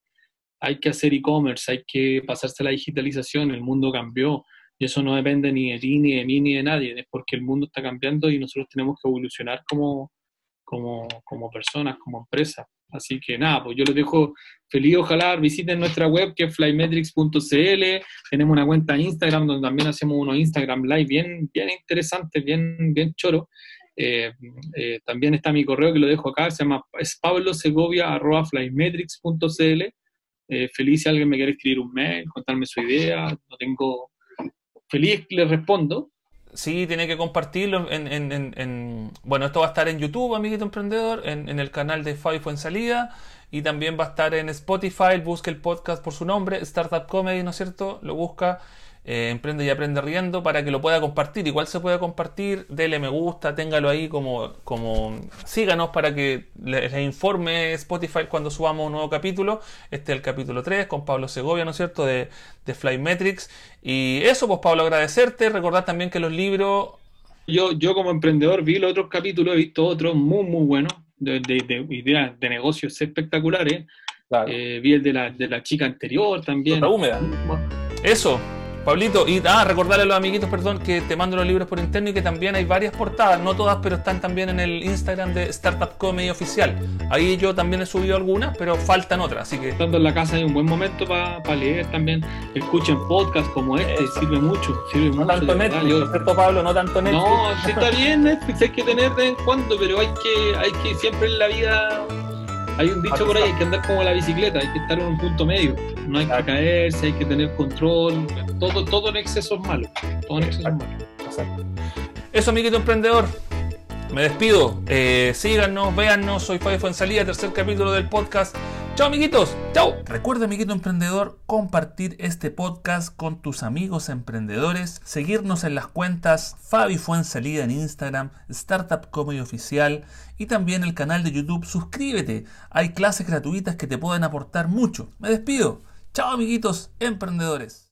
Hay que hacer e-commerce, hay que pasarse a la digitalización, el mundo cambió y eso no depende ni de ti, ni de mí, ni de nadie, es porque el mundo está cambiando y nosotros tenemos que evolucionar como, como, como personas, como empresas. Así que nada, pues yo les dejo feliz, ojalá visiten nuestra web que es flymetrics.cl, tenemos una cuenta de Instagram donde también hacemos unos Instagram Live bien, bien interesantes, bien, bien choro. Eh, eh, también está mi correo que lo dejo acá, se llama es pablosegovia.flymetrics.cl. Eh, feliz si alguien me quiere escribir un mail, contarme su idea, no tengo feliz le respondo. Sí, tiene que compartirlo en, en, en, Bueno, esto va a estar en YouTube, amiguito emprendedor, en, el canal de fue en salida. Y también va a estar en Spotify. Busque el podcast por su nombre, Startup Comedy, ¿no es cierto? Lo busca eh, Emprende y Aprende Riendo para que lo pueda compartir. Igual se puede compartir, dele me gusta, téngalo ahí como, como síganos para que les, informe Spotify cuando subamos un nuevo capítulo. Este es el capítulo 3 con Pablo Segovia, ¿no es cierto? De, de Flymetrics. Y eso, pues Pablo, agradecerte. Recordar también que los libros... Yo, yo como emprendedor vi los otros capítulos, he visto otros muy, muy buenos, de, de, ideas de negocios espectaculares. Eh, vi el de la, de la chica anterior también. La húmeda. Eso, Pablito, y ah, recordarle a los amiguitos, perdón, que te mando los libros por interno y que también hay varias portadas, no todas, pero están también en el Instagram de Startup Comedy Oficial. Ahí yo también he subido algunas, pero faltan otras, así que... Estando en la casa hay un buen momento para leer también. Escuchen podcast como este, sirve mucho, sirve no mucho. Tanto Netflix, ¿cierto, Pablo? No tanto Netflix. No, sí está bien Netflix, hay que tener de vez en cuando, pero hay que, hay que siempre en la vida hay un dicho por ahí, hay que andar como la bicicleta, hay que estar en un punto medio. No hay que caerse, hay que tener control. Todo, todo en exceso es malo. Todo en exceso es malo. Eso, amiguito emprendedor. Me despido. Eh, síganos, véannos. Soy Fabio salida, tercer capítulo del podcast. Chao, amiguitos. Chao. Recuerda, amiguito emprendedor, compartir este podcast con tus amigos emprendedores. Seguirnos en las cuentas Fabi Fuensalida en Instagram, Startup Comedy Oficial y también el canal de YouTube. Suscríbete. Hay clases gratuitas que te pueden aportar mucho. Me despido. Chao, amiguitos emprendedores.